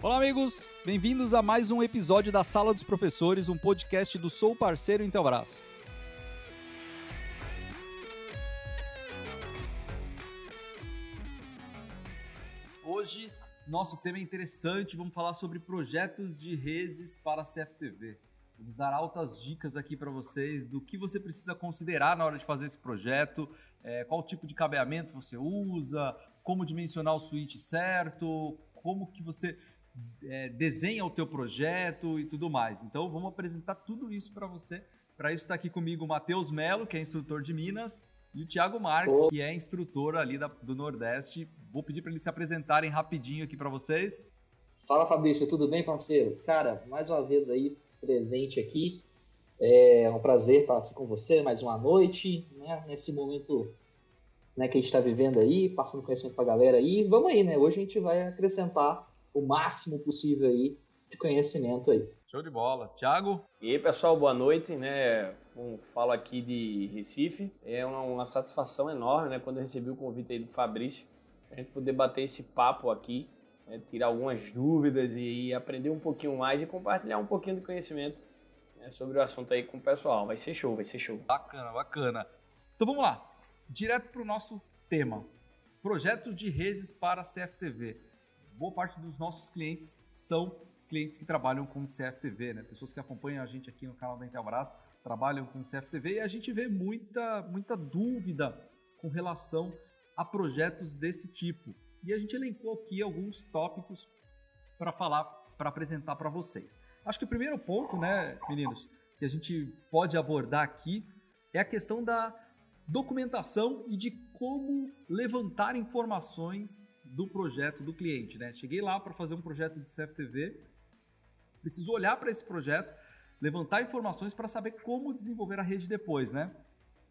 Olá, amigos! Bem-vindos a mais um episódio da Sala dos Professores, um podcast do Sou Parceiro Intelbras. Hoje, nosso tema é interessante, vamos falar sobre projetos de redes para a CFTV. Vamos dar altas dicas aqui para vocês do que você precisa considerar na hora de fazer esse projeto, é, qual tipo de cabeamento você usa, como dimensionar o switch certo, como que você é, desenha o teu projeto e tudo mais. Então vamos apresentar tudo isso para você. Para isso está aqui comigo o Matheus Melo, que é instrutor de Minas, e o Thiago Marques, que é instrutor ali da, do Nordeste. Vou pedir para eles se apresentarem rapidinho aqui para vocês. Fala Fabrício, tudo bem, parceiro? Cara, mais uma vez aí presente aqui. É um prazer estar aqui com você mais uma noite, né? Nesse momento né, que a gente está vivendo aí, passando conhecimento para a galera aí. Vamos aí, né? Hoje a gente vai acrescentar o máximo possível aí de conhecimento aí. Show de bola. Tiago? E aí, pessoal, boa noite, né? Um, falo aqui de Recife. É uma, uma, satisfação enorme, né? Quando eu recebi o convite aí do Fabrício, a gente poder bater esse papo aqui, né, tirar algumas dúvidas e, e, aprender um pouquinho mais e compartilhar um pouquinho de conhecimento né, sobre o assunto aí com o pessoal. Vai ser show, vai ser show. Bacana, bacana. Então vamos lá. Direto para o nosso tema. Projetos de redes para CFTV boa parte dos nossos clientes são clientes que trabalham com CFTV, né? Pessoas que acompanham a gente aqui no canal da Intelbras trabalham com CFTV e a gente vê muita, muita dúvida com relação a projetos desse tipo. E a gente elencou aqui alguns tópicos para falar, para apresentar para vocês. Acho que o primeiro ponto, né, meninos, que a gente pode abordar aqui é a questão da documentação e de como levantar informações do projeto do cliente, né? Cheguei lá para fazer um projeto de CFTV, preciso olhar para esse projeto, levantar informações para saber como desenvolver a rede depois, né?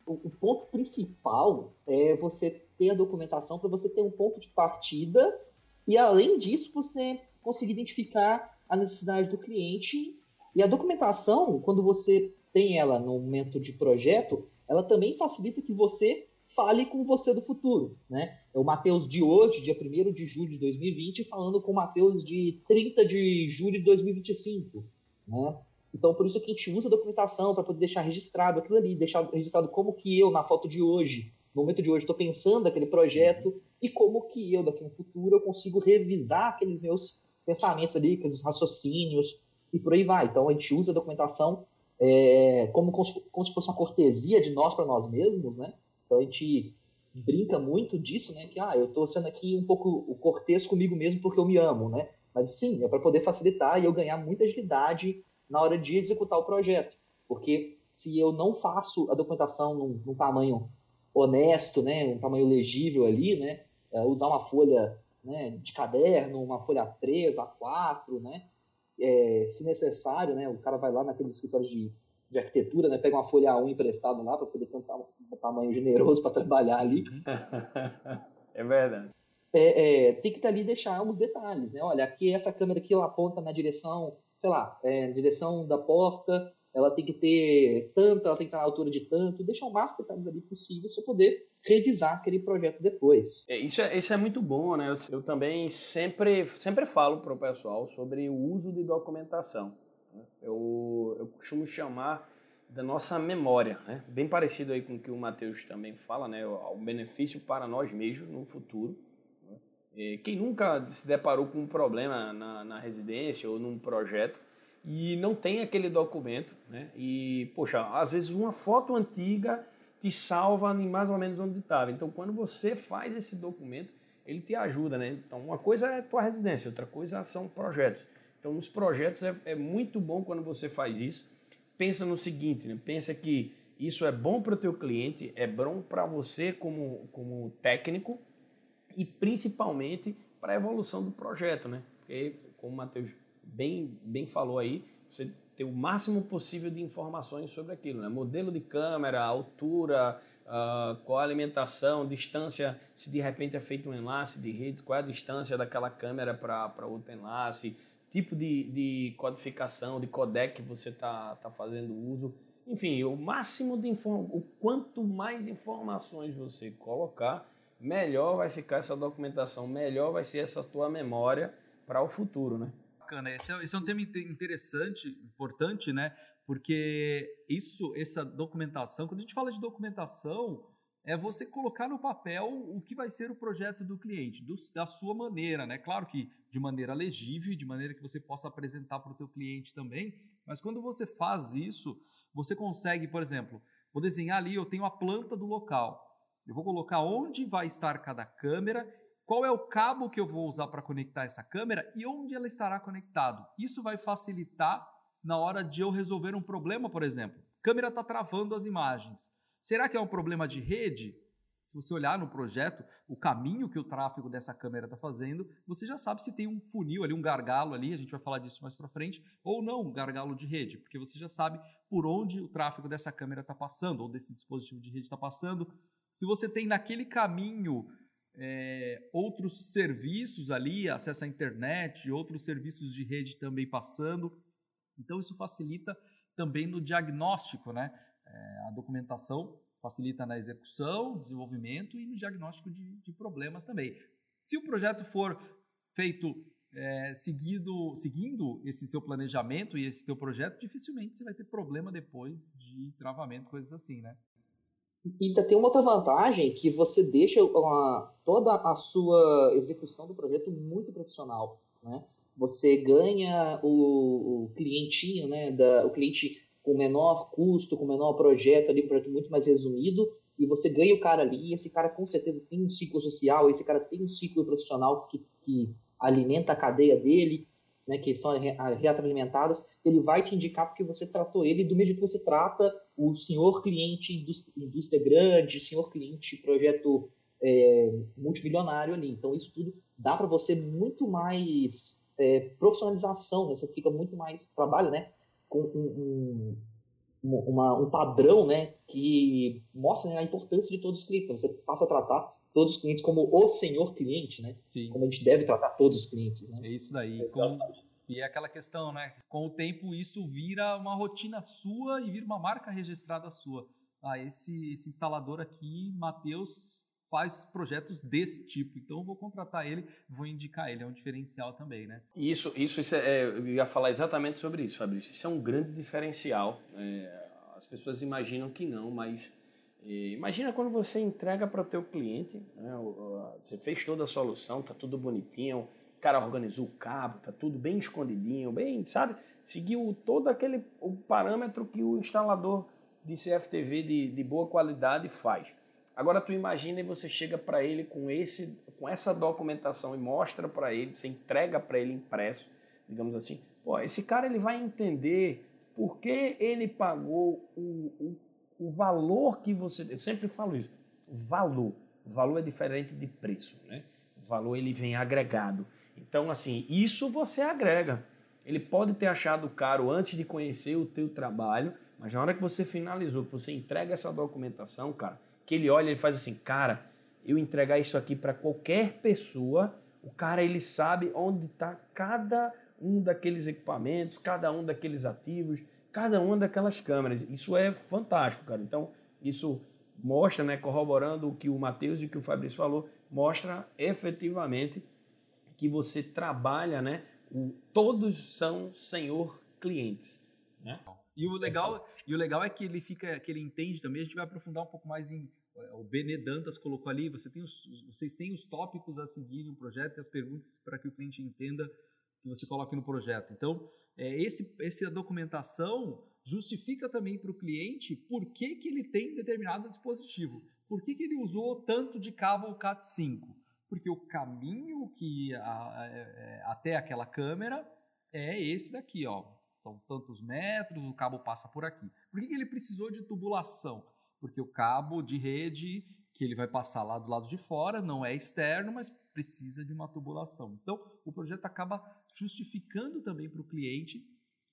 O, ponto principal é você ter a documentação para você ter um ponto de partida e além disso você conseguir identificar a necessidade do cliente e a documentação, quando você tem ela no momento de projeto, ela também facilita que você fale com você do futuro, né? É o Matheus de hoje, dia 1 de julho de 2020, falando com o Matheus de 30 de julho de 2025, né? Então, por isso que a gente usa a documentação para poder deixar registrado aquilo ali, deixar registrado como que eu, na foto de hoje, no momento de hoje, estou pensando naquele projeto e como que eu, daqui no futuro, eu consigo revisar aqueles meus pensamentos ali, aqueles raciocínios e por aí vai. Então, a gente usa a documentação é, como, como se fosse uma cortesia de nós para nós mesmos, né? Então a gente brinca muito disso, né? Que ah, eu estou sendo aqui um pouco cortês comigo mesmo porque eu me amo, né? Mas sim, é para poder facilitar e eu ganhar muita agilidade na hora de executar o projeto. Porque se eu não faço a documentação num, num tamanho honesto, né, um tamanho legível ali, né, é, usar uma folha né, de caderno, uma folha A3, A4, né, é, se necessário, né, o cara vai lá naqueles escritórios de de arquitetura, né? Pega uma folha A1 emprestada lá para poder ter um, tamanho generoso para trabalhar ali. é verdade. É, é, tem que estar ali deixar uns detalhes, né? Olha, aqui essa câmera aqui ela aponta na direção, sei lá, é, direção da porta, ela tem que ter tanto, ela tem que estar na altura de tanto, deixar o máximo detalhes ali possível para poder revisar aquele projeto depois. É, isso, é, isso é muito bom, né? Eu, eu também sempre, sempre falo para o pessoal sobre o uso de documentação. Eu, eu costumo chamar da nossa memória, né? bem parecido aí com o que o Matheus também fala, né? o benefício para nós mesmos no futuro. Né? Quem nunca se deparou com um problema na, na residência ou num projeto e não tem aquele documento, né? E, poxa, às vezes uma foto antiga te salva em mais ou menos onde estava. Então, quando você faz esse documento, ele te ajuda, né? Então, uma coisa é tua residência, outra coisa são projetos. Então, nos projetos é, é muito bom quando você faz isso. Pensa no seguinte, né? pensa que isso é bom para o teu cliente, é bom para você como, como técnico e principalmente para a evolução do projeto, né? Porque, como o Matheus bem, bem falou aí, você ter o máximo possível de informações sobre aquilo, né? Modelo de câmera, altura, uh, qual a alimentação, distância, se de repente é feito um enlace de redes, qual é a distância daquela câmera para outro enlace, tipo de, de codificação, de codec que você está tá fazendo uso. Enfim, o máximo de o quanto mais informações você colocar, melhor vai ficar essa documentação, melhor vai ser essa tua memória para o futuro, né? Bacana, esse é, esse é um tema interessante, importante, né? Porque isso, essa documentação, quando a gente fala de documentação, é você colocar no papel o que vai ser o projeto do cliente, do, da sua maneira, né? Claro que de maneira legível, de maneira que você possa apresentar para o teu cliente também, mas quando você faz isso, você consegue, por exemplo, vou desenhar ali, eu tenho a planta do local, eu vou colocar onde vai estar cada câmera, qual é o cabo que eu vou usar para conectar essa câmera e onde ela estará conectado. Isso vai facilitar na hora de eu resolver um problema, por exemplo. Câmera está travando as imagens. Será que é um problema de rede? Se você olhar no projeto, o caminho que o tráfego dessa câmera está fazendo, você já sabe se tem um funil ali, um gargalo ali, a gente vai falar disso mais para frente, ou não, um gargalo de rede, porque você já sabe por onde o tráfego dessa câmera está passando, ou desse dispositivo de rede está passando. Se você tem naquele caminho é, outros serviços ali, acesso à internet, outros serviços de rede também passando, então isso facilita também no diagnóstico, né? É, a documentação facilita na execução, desenvolvimento e no diagnóstico de, de problemas também. Se o projeto for feito é, seguido, seguindo esse seu planejamento e esse teu projeto, dificilmente você vai ter problema depois de travamento, coisas assim, né? E ainda tem uma outra vantagem que você deixa uma, toda a sua execução do projeto muito profissional, né? Você ganha o, o clientinho, né? Da, o cliente com menor custo, com menor projeto ali, um projeto muito mais resumido, e você ganha o cara ali, e esse cara com certeza tem um ciclo social, esse cara tem um ciclo profissional que, que alimenta a cadeia dele, né, que são retroalimentadas, ele vai te indicar porque você tratou ele do mesmo que você trata o senhor cliente indústria, grande, senhor cliente projeto é, multimilionário ali. Então isso tudo dá para você muito mais é, profissionalização, né? você fica muito mais trabalho, né? Com um, um, uma, um padrão né, que mostra né, a importância de todos os clientes. Então, você passa a tratar todos os clientes como o senhor cliente, né? Sim. Como a gente deve tratar todos os clientes. Né? É isso daí. Com... E é aquela questão, né? Com o tempo isso vira uma rotina sua e vira uma marca registrada sua. Ah, esse, esse instalador aqui, Matheus, faz projetos desse tipo. Então eu vou contratar ele, vou indicar ele, é um diferencial também, né? Isso, isso, isso é, eu ia falar exatamente sobre isso, Fabrício. Isso é um grande diferencial. É, as pessoas imaginam que não, mas é, imagina quando você entrega para o teu cliente, né, você fez toda a solução, tá tudo bonitinho, o cara organizou o cabo, tá tudo bem escondidinho, bem, sabe? Seguiu todo aquele o parâmetro que o instalador de CFTV de, de boa qualidade faz. Agora tu imagina e você chega para ele com esse, com essa documentação e mostra para ele, você entrega para ele impresso, digamos assim. Pô, esse cara ele vai entender por que ele pagou o, o, o valor que você. Eu sempre falo isso. Valor. Valor é diferente de preço, né? O valor ele vem agregado. Então, assim, isso você agrega. Ele pode ter achado caro antes de conhecer o teu trabalho, mas na hora que você finalizou, que você entrega essa documentação, cara, que ele olha e faz assim, cara, eu entregar isso aqui para qualquer pessoa, o cara ele sabe onde está cada um daqueles equipamentos, cada um daqueles ativos, cada uma daquelas câmeras. Isso é fantástico, cara. Então, isso mostra, né, corroborando o que o Matheus e o que o Fabrício falou, mostra efetivamente que você trabalha, né, o, todos são senhor clientes, né? E o legal, e o legal é que ele fica, que ele entende também. A gente vai aprofundar um pouco mais em o Benê Dantas colocou ali. Você tem os, vocês têm os tópicos a seguir no projeto e as perguntas para que o cliente entenda que você coloque no projeto. Então, é, esse, essa documentação justifica também para o cliente por que, que ele tem determinado dispositivo. Por que, que ele usou tanto de cabo CAT5? Porque o caminho que a, a, a, é, até aquela câmera é esse daqui, ó são tantos metros, o cabo passa por aqui. Por que, que ele precisou de tubulação? Porque o cabo de rede que ele vai passar lá do lado de fora não é externo, mas precisa de uma tubulação. Então, o projeto acaba justificando também para o cliente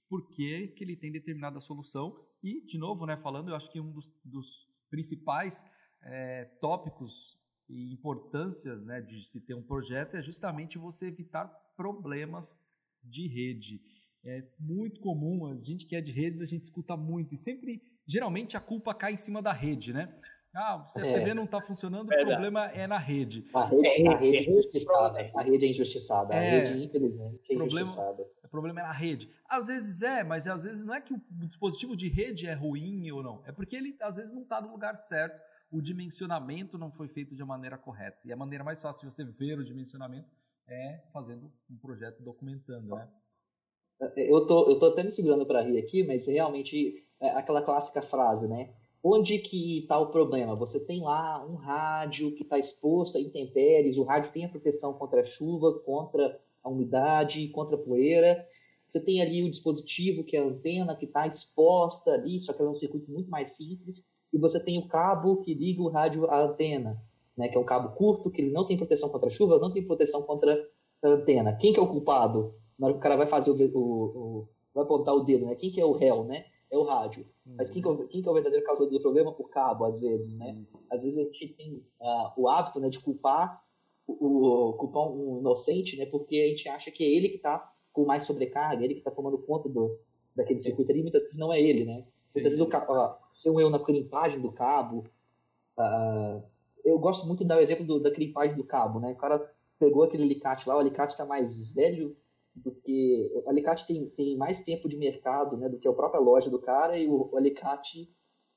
por que, ele tem determinada solução. E, de novo, né, falando, eu acho que um dos, dos principais é, tópicos e importâncias né, de se ter um projeto é justamente você evitar problemas de rede. É muito comum, a gente que é de redes, a gente escuta muito e sempre, geralmente a culpa cai em cima da rede, né? Ah, o CFTV é. não está funcionando, o problema é na rede. A rede, a rede é injustiçada. A rede é injustiçada. A é. rede, infelizmente, é problema, injustiçada. O problema é na rede. Às vezes é, mas às vezes não é que o dispositivo de rede é ruim ou não. É porque ele, às vezes, não está no lugar certo. O dimensionamento não foi feito de maneira correta. E a maneira mais fácil de você ver o dimensionamento é fazendo um projeto documentando, né? Eu tô, eu tô até me segurando para rir aqui, mas realmente é aquela clássica frase, né? Onde que está o problema? Você tem lá um rádio que está exposto a intempéries, o rádio tem a proteção contra a chuva, contra a umidade, contra a poeira. Você tem ali o dispositivo, que é a antena, que está exposta ali, só que é um circuito muito mais simples. E você tem o cabo que liga o rádio à antena, né, que é um cabo curto, que ele não tem proteção contra a chuva, não tem proteção contra a antena. Quem que é o culpado? O cara vai fazer o, o, o vai apontar o dedo, né? Quem que é o réu, né? é o rádio. Uhum. Mas quem que, é o, quem que é o verdadeiro causador do problema? O cabo, às vezes, né? Às vezes a gente tem uh, o hábito né, de culpar o, o, culpar um inocente, né? Porque a gente acha que é ele que está com mais sobrecarga, ele que está tomando conta do, daquele circuito ali, muitas vezes não é ele, né? Sim. Muitas vezes o cabo, uh, se um erro na crimpagem do cabo, uh, eu gosto muito de dar o exemplo do, da crimpagem do cabo, né? O cara pegou aquele alicate lá, o alicate está mais velho do que o alicate tem, tem mais tempo de mercado né, do que a própria loja do cara e o, o alicate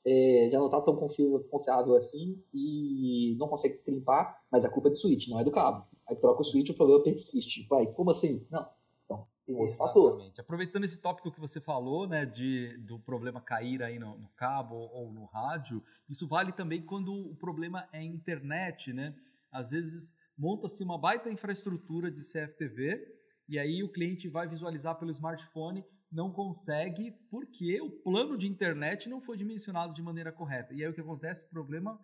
é, já não está tão confiável assim e não consegue crimpar, mas a culpa é do switch, não é do cabo. Aí troca o switch, o problema persiste. Vai, como assim? Não. Então, tem outro Exatamente. fator. Aproveitando esse tópico que você falou, né, de, do problema cair aí no, no cabo ou no rádio, isso vale também quando o problema é internet, né? Às vezes monta-se uma baita infraestrutura de CFTV, e aí o cliente vai visualizar pelo smartphone, não consegue porque o plano de internet não foi dimensionado de maneira correta. E aí o que acontece? O problema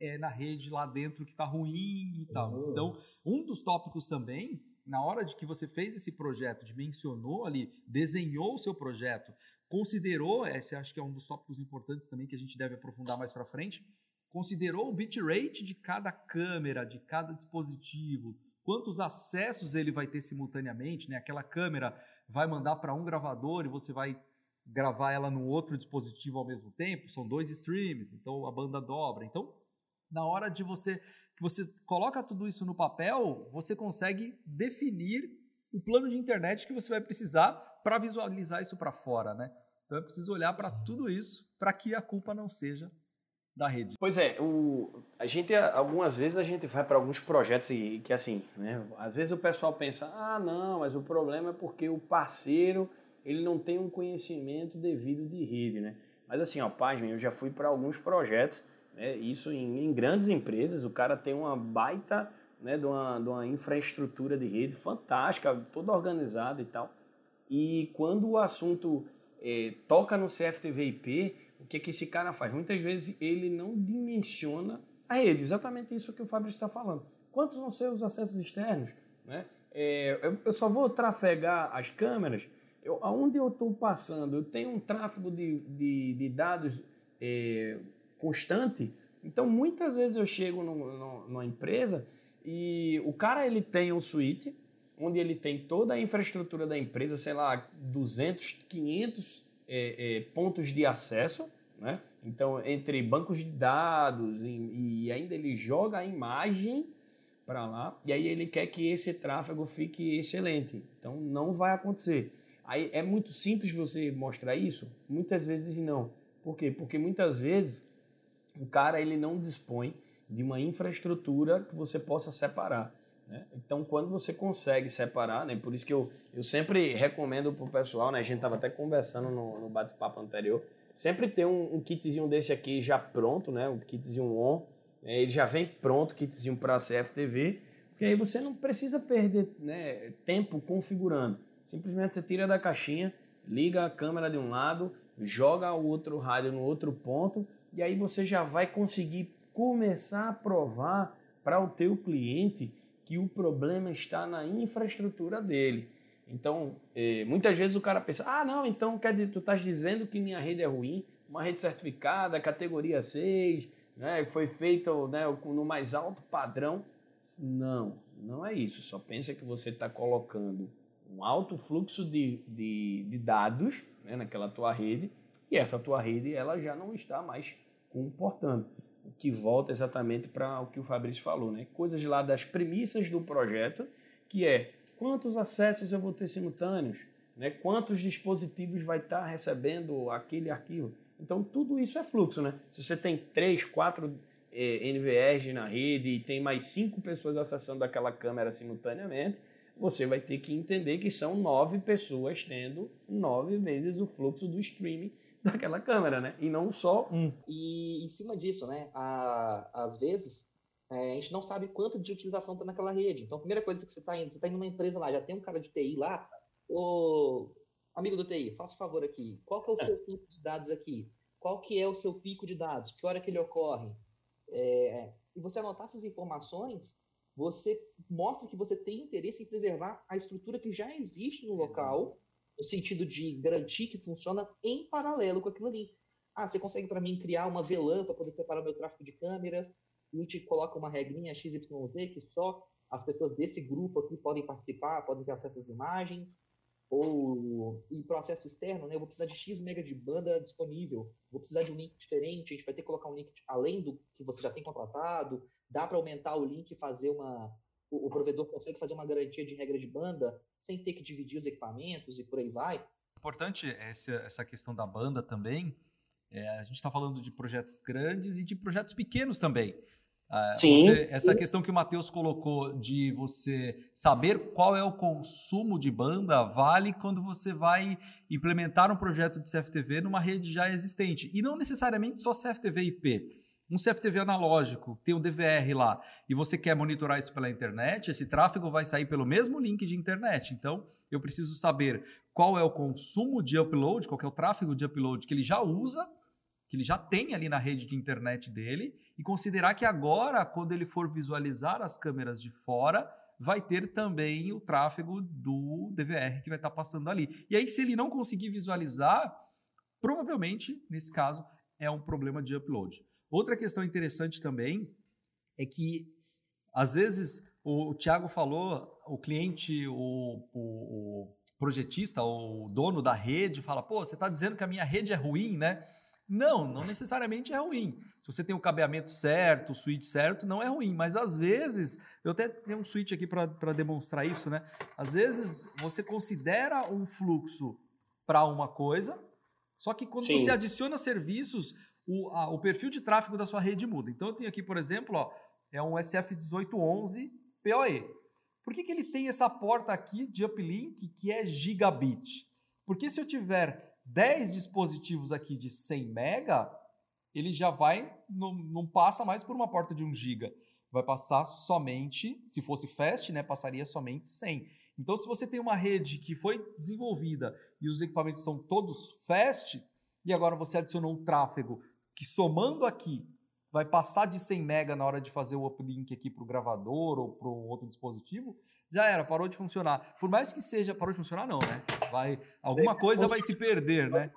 é na rede lá dentro que está ruim e tal. Uhum. Então, um dos tópicos também, na hora de que você fez esse projeto, dimensionou ali, desenhou o seu projeto, considerou, esse acho que é um dos tópicos importantes também que a gente deve aprofundar mais para frente, considerou o bitrate de cada câmera, de cada dispositivo, quantos acessos ele vai ter simultaneamente, né? Aquela câmera vai mandar para um gravador e você vai gravar ela no outro dispositivo ao mesmo tempo, são dois streams, então a banda dobra. Então, na hora de você que você coloca tudo isso no papel, você consegue definir o plano de internet que você vai precisar para visualizar isso para fora, né? Então é preciso olhar para tudo isso para que a culpa não seja da rede. Pois é, o, a gente algumas vezes a gente vai para alguns projetos e que assim, né? Às vezes o pessoal pensa, ah, não, mas o problema é porque o parceiro ele não tem um conhecimento devido de rede, né? Mas assim, ó, página, eu já fui para alguns projetos, né? Isso em, em, grandes empresas, o cara tem uma baita, né? De uma, de uma infraestrutura de rede fantástica, toda organizada e tal. E quando o assunto é, toca no CFTV/IP o que, que esse cara faz? Muitas vezes ele não dimensiona a rede, exatamente isso que o Fabrício está falando. Quantos vão ser os acessos externos? Né? É, eu, eu, só vou trafegar as câmeras eu, aonde eu estou passando. Eu tenho um tráfego de, de, de dados é, constante, então muitas vezes eu chego no, no, numa empresa e o cara ele tem um suíte onde ele tem toda a infraestrutura da empresa, sei lá, 200, 500 é, é, pontos de acesso, né? Então, entre bancos de dados e, e ainda ele joga a imagem para lá e aí ele quer que esse tráfego fique excelente. Então, não vai acontecer. Aí é muito simples você mostrar isso? Muitas vezes não. Por quê? Porque muitas vezes o cara ele não dispõe de uma infraestrutura que você possa separar. Né? Então, quando você consegue separar, né? por isso que eu, eu sempre recomendo para o pessoal, né? a gente estava até conversando no, no bate-papo anterior, sempre ter um, um, kitzinho desse aqui já pronto, né? um kitzinho on, né? ele já vem pronto, kitzinho para CFTV, porque aí você não precisa perder né, tempo configurando. Simplesmente você tira da caixinha, liga a câmera de um lado, joga o outro rádio no outro ponto, e aí você já vai conseguir começar a provar para o teu cliente que o problema está na infraestrutura dele. Então, eh, muitas vezes o cara pensa, ah, não, então quer dizer, tu estás dizendo que minha rede é ruim, uma rede certificada, categoria 6, né, foi feita né, no mais alto padrão. Não, não é isso. Só pensa que você está colocando um alto fluxo de, de, de dados né, naquela tua rede e essa tua rede ela já não está mais comportando. o que volta exatamente para o que o Fabrício falou, né? Coisas lá das premissas do projeto, que é quantos acessos eu vou ter simultâneos, né? Quantos dispositivos vai estar tá recebendo aquele arquivo. Então tudo isso é fluxo, né? Se você tem três, quatro eh, NVRs na rede e tem mais cinco pessoas acessando aquela câmera simultaneamente, você vai ter que entender que são nove pessoas tendo nove vezes o fluxo do streaming daquela câmera, né? E não só um. E em cima disso, né? Às vezes é, a gente não sabe quanto de utilização está naquela rede. Então, a primeira coisa que você está indo, você está indo numa empresa lá, já tem um cara de TI lá, ô amigo do TI, faça um favor aqui, qual que é o seu fluxo de dados aqui? Qual que é o seu pico de dados? Que hora que ele ocorre? É, e você anotar essas informações você mostra que você tem interesse em preservar a estrutura que já existe no local, no sentido de garantir que funciona em paralelo com aquilo ali. Ah, você consegue para mim criar uma VLAN para poder separar o meu tráfego de câmeras, a gente coloca uma regrinha XYZ que só as pessoas desse grupo aqui podem participar, podem ter acesso às imagens, ou em processo externo, né, eu vou precisar de X mega de banda disponível, vou precisar de um link diferente, a gente vai ter que colocar um link além do que você já tem contratado, dá para aumentar o link e fazer uma. O, provedor consegue fazer uma garantia de regra de banda sem ter que dividir os equipamentos e por aí vai. Importante essa, essa questão da banda também. É, a gente está falando de projetos grandes e de projetos pequenos também. Ah, sim, você, essa questão que o Matheus colocou de você saber qual é o consumo de banda vale quando você vai implementar um projeto de CFTV numa rede já existente. E não necessariamente só CFTV IP um CFTV analógico, tem um DVR lá, e você quer monitorar isso pela internet, esse tráfego vai sair pelo mesmo link de internet. Então, eu preciso saber qual é o consumo de upload, qual é o tráfego de upload que ele já usa, que ele já tem ali na rede de internet dele, e considerar que agora, quando ele for visualizar as câmeras de fora, vai ter também o tráfego do DVR que vai estar passando ali. E aí, se ele não conseguir visualizar, provavelmente, nesse caso, é um problema de upload. Outra questão interessante também é que, às vezes, o, o Tiago falou, o cliente, o, o, o projetista, o dono da rede, fala: pô, você está dizendo que a minha rede é ruim, né? Não, não necessariamente é ruim. Se você tem o cabeamento certo, o switch certo, não é ruim. Mas às vezes, eu até tenho um switch aqui para demonstrar isso, né? Às vezes você considera um fluxo para uma coisa, só que quando Sim. você adiciona serviços, o, a, o perfil de tráfego da sua rede muda. Então eu tenho aqui, por exemplo, ó, é um SF1811 PoE. Por que, que ele tem essa porta aqui de uplink que é gigabit? Porque se eu tiver 10 dispositivos aqui de 100 mega, ele já vai, não, não passa mais por uma porta de 1 giga. Vai passar somente, se fosse fast, né, passaria somente 100. Então, se você tem uma rede que foi desenvolvida e os equipamentos são todos fast, e agora você adicionou um tráfego que somando aqui vai passar de 100 mega na hora de fazer o uplink aqui para o gravador ou para um outro dispositivo, já era, parou de funcionar. Por mais que seja, parou de funcionar não, né? Vai, alguma coisa vai se perder, né?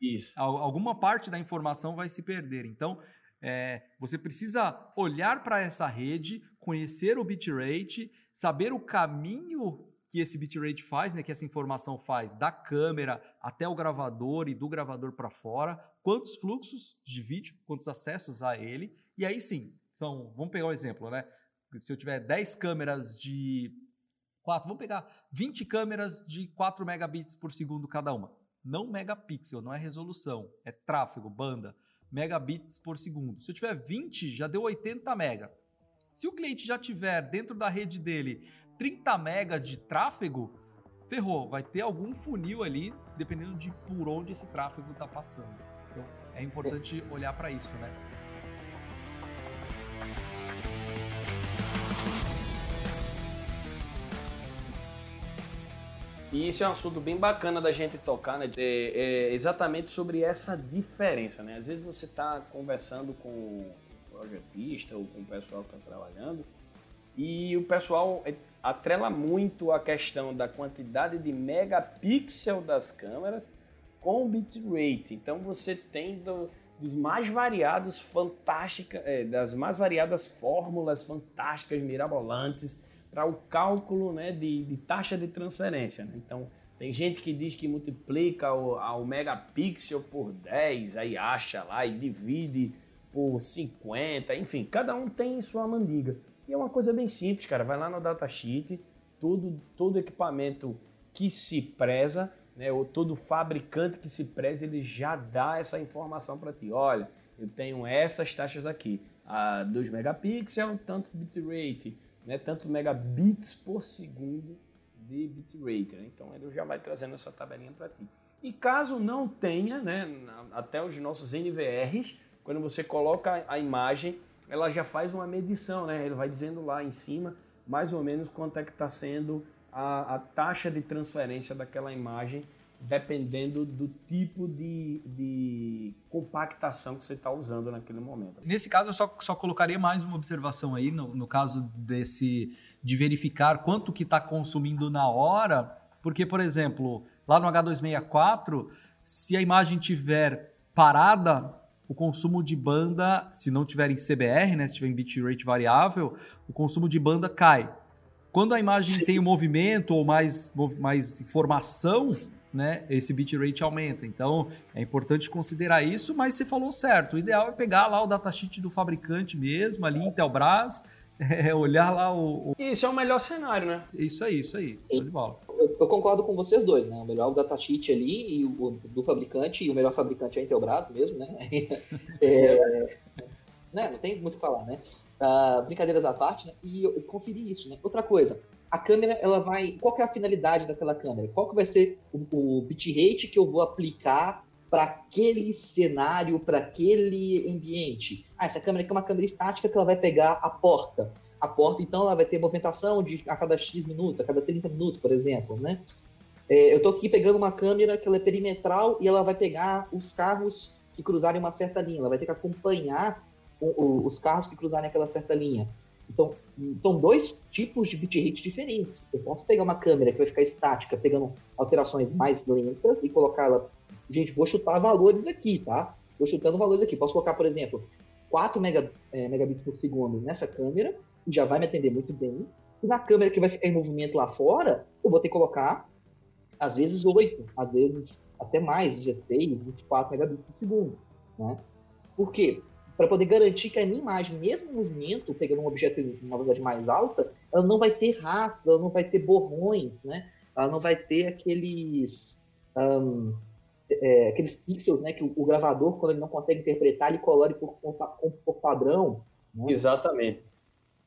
Isso. Alguma parte da informação vai se perder. Então, é, você precisa olhar para essa rede, conhecer o bitrate, saber o caminho que esse bitrate faz, né, que essa informação faz da câmera até o gravador e do gravador para fora, quantos fluxos de vídeo, quantos acessos a ele, e aí sim, são, vamos pegar um exemplo, né? Se eu tiver 10 câmeras de 4, vamos pegar 20 câmeras de 4 megabits por segundo cada uma. Não megapixel, não é resolução, é tráfego, banda, megabits por segundo. Se eu tiver 20, já deu 80 mega. Se o cliente já tiver dentro da rede dele 30 mega de tráfego, ferrou, vai ter algum funil ali, dependendo de por onde esse tráfego está passando. Então é importante olhar para isso, né? E isso é um assunto bem bacana da gente tocar, né? É, é exatamente sobre essa diferença, né? Às vezes você está conversando com o projetista ou com o pessoal que está trabalhando e o pessoal atrela muito a questão da quantidade de megapixel das câmeras com bitrate. Então você tem do, dos mais variados fantástica, é, das mais variadas fórmulas fantásticas, mirabolantes para o cálculo né, de, de, taxa de transferência. Né? Então tem gente que diz que multiplica o, ao megapixel por 10, aí acha lá e divide por 50, enfim, cada um tem sua mandiga. E é uma coisa bem simples, cara. Vai lá no datasheet, todo, todo equipamento que se preza, né, ou todo fabricante que se preza, ele já dá essa informação para ti. Olha, eu tenho essas taxas aqui. A 2 megapixels, tanto bitrate, né, tanto megabits por segundo de bitrate. Né? Então ele já vai trazendo essa tabelinha para ti. E caso não tenha, né, até os nossos NVRs, quando você coloca a imagem, ela já faz uma medição, né? Ele vai dizendo lá em cima mais ou menos quanto é que está sendo a, a, taxa de transferência daquela imagem, dependendo do tipo de, de compactação que você está usando naquele momento. Nesse caso, eu só, só colocaria mais uma observação aí, no, no caso desse de verificar quanto que está consumindo na hora, porque, por exemplo, lá no H264, se a imagem tiver parada, o consumo de banda, se não tiver em CBR, né, se tiver em bitrate variável, o consumo de banda cai. Quando a imagem Sim. tem um movimento ou mais, mais informação, né, esse bitrate aumenta. Então, é importante considerar isso, mas você falou certo. O ideal é pegar lá o datasheet do fabricante mesmo, ali, Intelbras, é, olhar lá o, o, Isso é o melhor cenário, né? Isso aí, isso aí. Show de bola. Eu, eu, concordo com vocês dois, né? O melhor é o datasheet ali e o, do fabricante, e o melhor fabricante é a Intelbras mesmo, né? é, né? Não tem muito o que falar, né? Uh, brincadeiras à parte, né? E eu, conferi isso, né? Outra coisa, a câmera, ela vai... Qual é a finalidade daquela câmera? Qual que vai ser o, o bitrate que eu vou aplicar para aquele cenário, para aquele ambiente. Ah, essa câmera aqui é uma câmera estática que ela vai pegar a porta. A porta, então, ela vai ter movimentação de a cada X minutos, a cada 30 minutos, por exemplo, né? É, eu estou aqui pegando uma câmera que ela é perimetral e ela vai pegar os carros que cruzarem uma certa linha. Ela vai ter que acompanhar os carros que cruzarem aquela certa linha. Então, são dois tipos de bitrate diferentes. Eu posso pegar uma câmera que vai ficar estática, pegando alterações mais lentas e colocá-la Gente, vou chutar valores aqui, tá? Vou chutando valores aqui. Posso colocar, por exemplo, 4 mega, é, megabits por segundo nessa câmera, já vai me atender muito bem. E na câmera que vai ficar em movimento lá fora, eu vou ter que colocar, às vezes, 8, às vezes até mais, 16, 24 megabits por segundo. Né? Por quê? Para poder garantir que a minha imagem, mesmo em movimento, pegando um objeto em uma velocidade mais alta, ela não vai ter rastro, ela não vai ter borrões, né? ela não vai ter aqueles. Um, é, aqueles pixels né, que o, o, gravador, quando ele não consegue interpretar, ele colore por, por, por padrão. Né? Exatamente.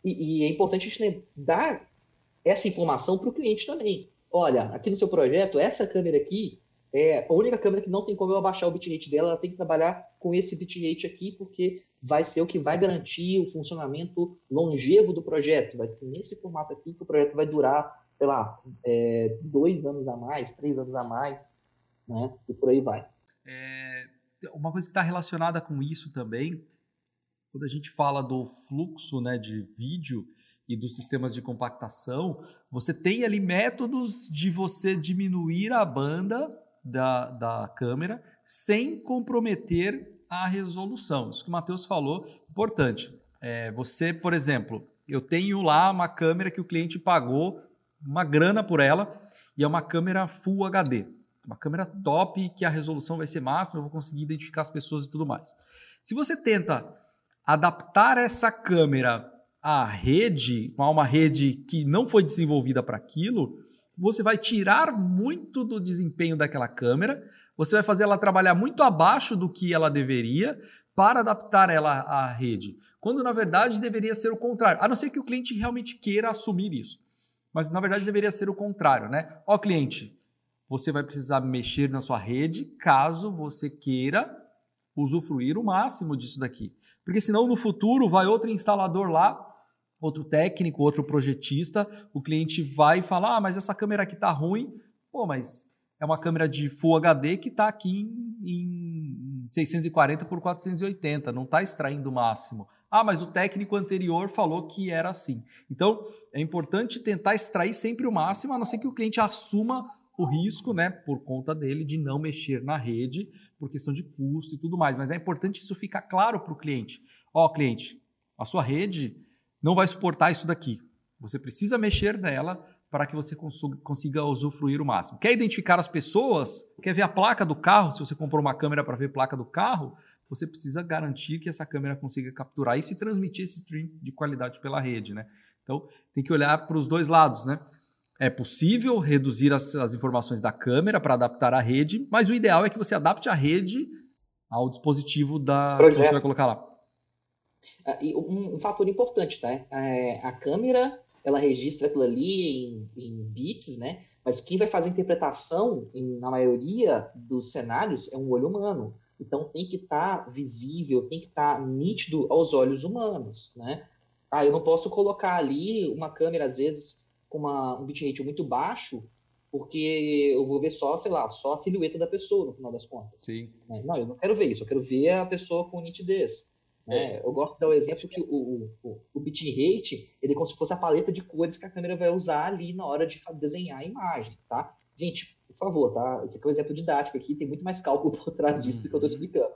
E, e, é importante a gente dar essa informação para o cliente também. Olha, aqui no seu projeto, essa câmera aqui é a única câmera que não tem como eu abaixar o bitrate dela, ela tem que trabalhar com esse bitrate aqui, porque vai ser o que vai garantir o funcionamento longevo do projeto. Vai ser nesse formato aqui que o projeto vai durar, sei lá, é, dois anos a mais, três anos a mais né? E por aí vai. É, uma coisa que está relacionada com isso também, quando a gente fala do fluxo né, de vídeo e dos sistemas de compactação, você tem ali métodos de você diminuir a banda da, da câmera sem comprometer a resolução. Isso que o Matheus falou, importante. É, você, por exemplo, eu tenho lá uma câmera que o cliente pagou uma grana por ela e é uma câmera Full HD uma câmera top, que a resolução vai ser máxima, eu vou conseguir identificar as pessoas e tudo mais. Se você tenta adaptar essa câmera à rede, a uma rede que não foi desenvolvida para aquilo, você vai tirar muito do desempenho daquela câmera, você vai fazer ela trabalhar muito abaixo do que ela deveria para adaptar ela à rede. Quando na verdade deveria ser o contrário, a não ser que o cliente realmente queira assumir isso. Mas na verdade deveria ser o contrário, né? Ó, cliente, você vai precisar mexer na sua rede caso você queira usufruir o máximo disso daqui. Porque senão no futuro vai outro instalador lá, outro técnico, outro projetista, o cliente vai falar: ah, mas essa câmera aqui tá ruim. Pô, mas é uma câmera de Full HD que está aqui em, em 640 por 480, não está extraindo o máximo. Ah, mas o técnico anterior falou que era assim. Então, é importante tentar extrair sempre o máximo, a não ser que o cliente assuma o risco, né, por conta dele, de não mexer na rede, por questão de custo e tudo mais. Mas é importante isso ficar claro para o cliente. Ó, oh, cliente, a sua rede não vai suportar isso daqui. Você precisa mexer nela para que você consiga usufruir o máximo. Quer identificar as pessoas? Quer ver a placa do carro? Se você comprou uma câmera para ver a placa do carro, você precisa garantir que essa câmera consiga capturar isso e transmitir esse stream de qualidade pela rede, né? Então, tem que olhar para os dois lados, né? É possível reduzir as, as informações da câmera para adaptar a rede, mas o ideal é que você adapte a rede ao dispositivo da, que você vai colocar lá. Ah, e um, um, fator importante, tá? É, a câmera, ela registra aquilo ali em, em, bits, né? Mas quem vai fazer a interpretação, em, na maioria dos cenários, é um olho humano. Então tem que estar tá visível, tem que estar tá nítido aos olhos humanos, né? Ah, eu não posso colocar ali uma câmera, às vezes, com uma, um bitrate muito baixo, porque eu vou ver só, sei lá, só a silhueta da pessoa, no final das contas. Sim. Né? Não, eu não quero ver isso, eu quero ver a pessoa com nitidez. Né? Eu gosto de dar o exemplo que o, o, o bitrate, ele é como se fosse a paleta de cores que a câmera vai usar ali na hora de desenhar a imagem, tá? Gente, por favor, tá? Esse aqui é um exemplo didático aqui, tem muito mais cálculo por trás disso do que eu estou uhum. explicando.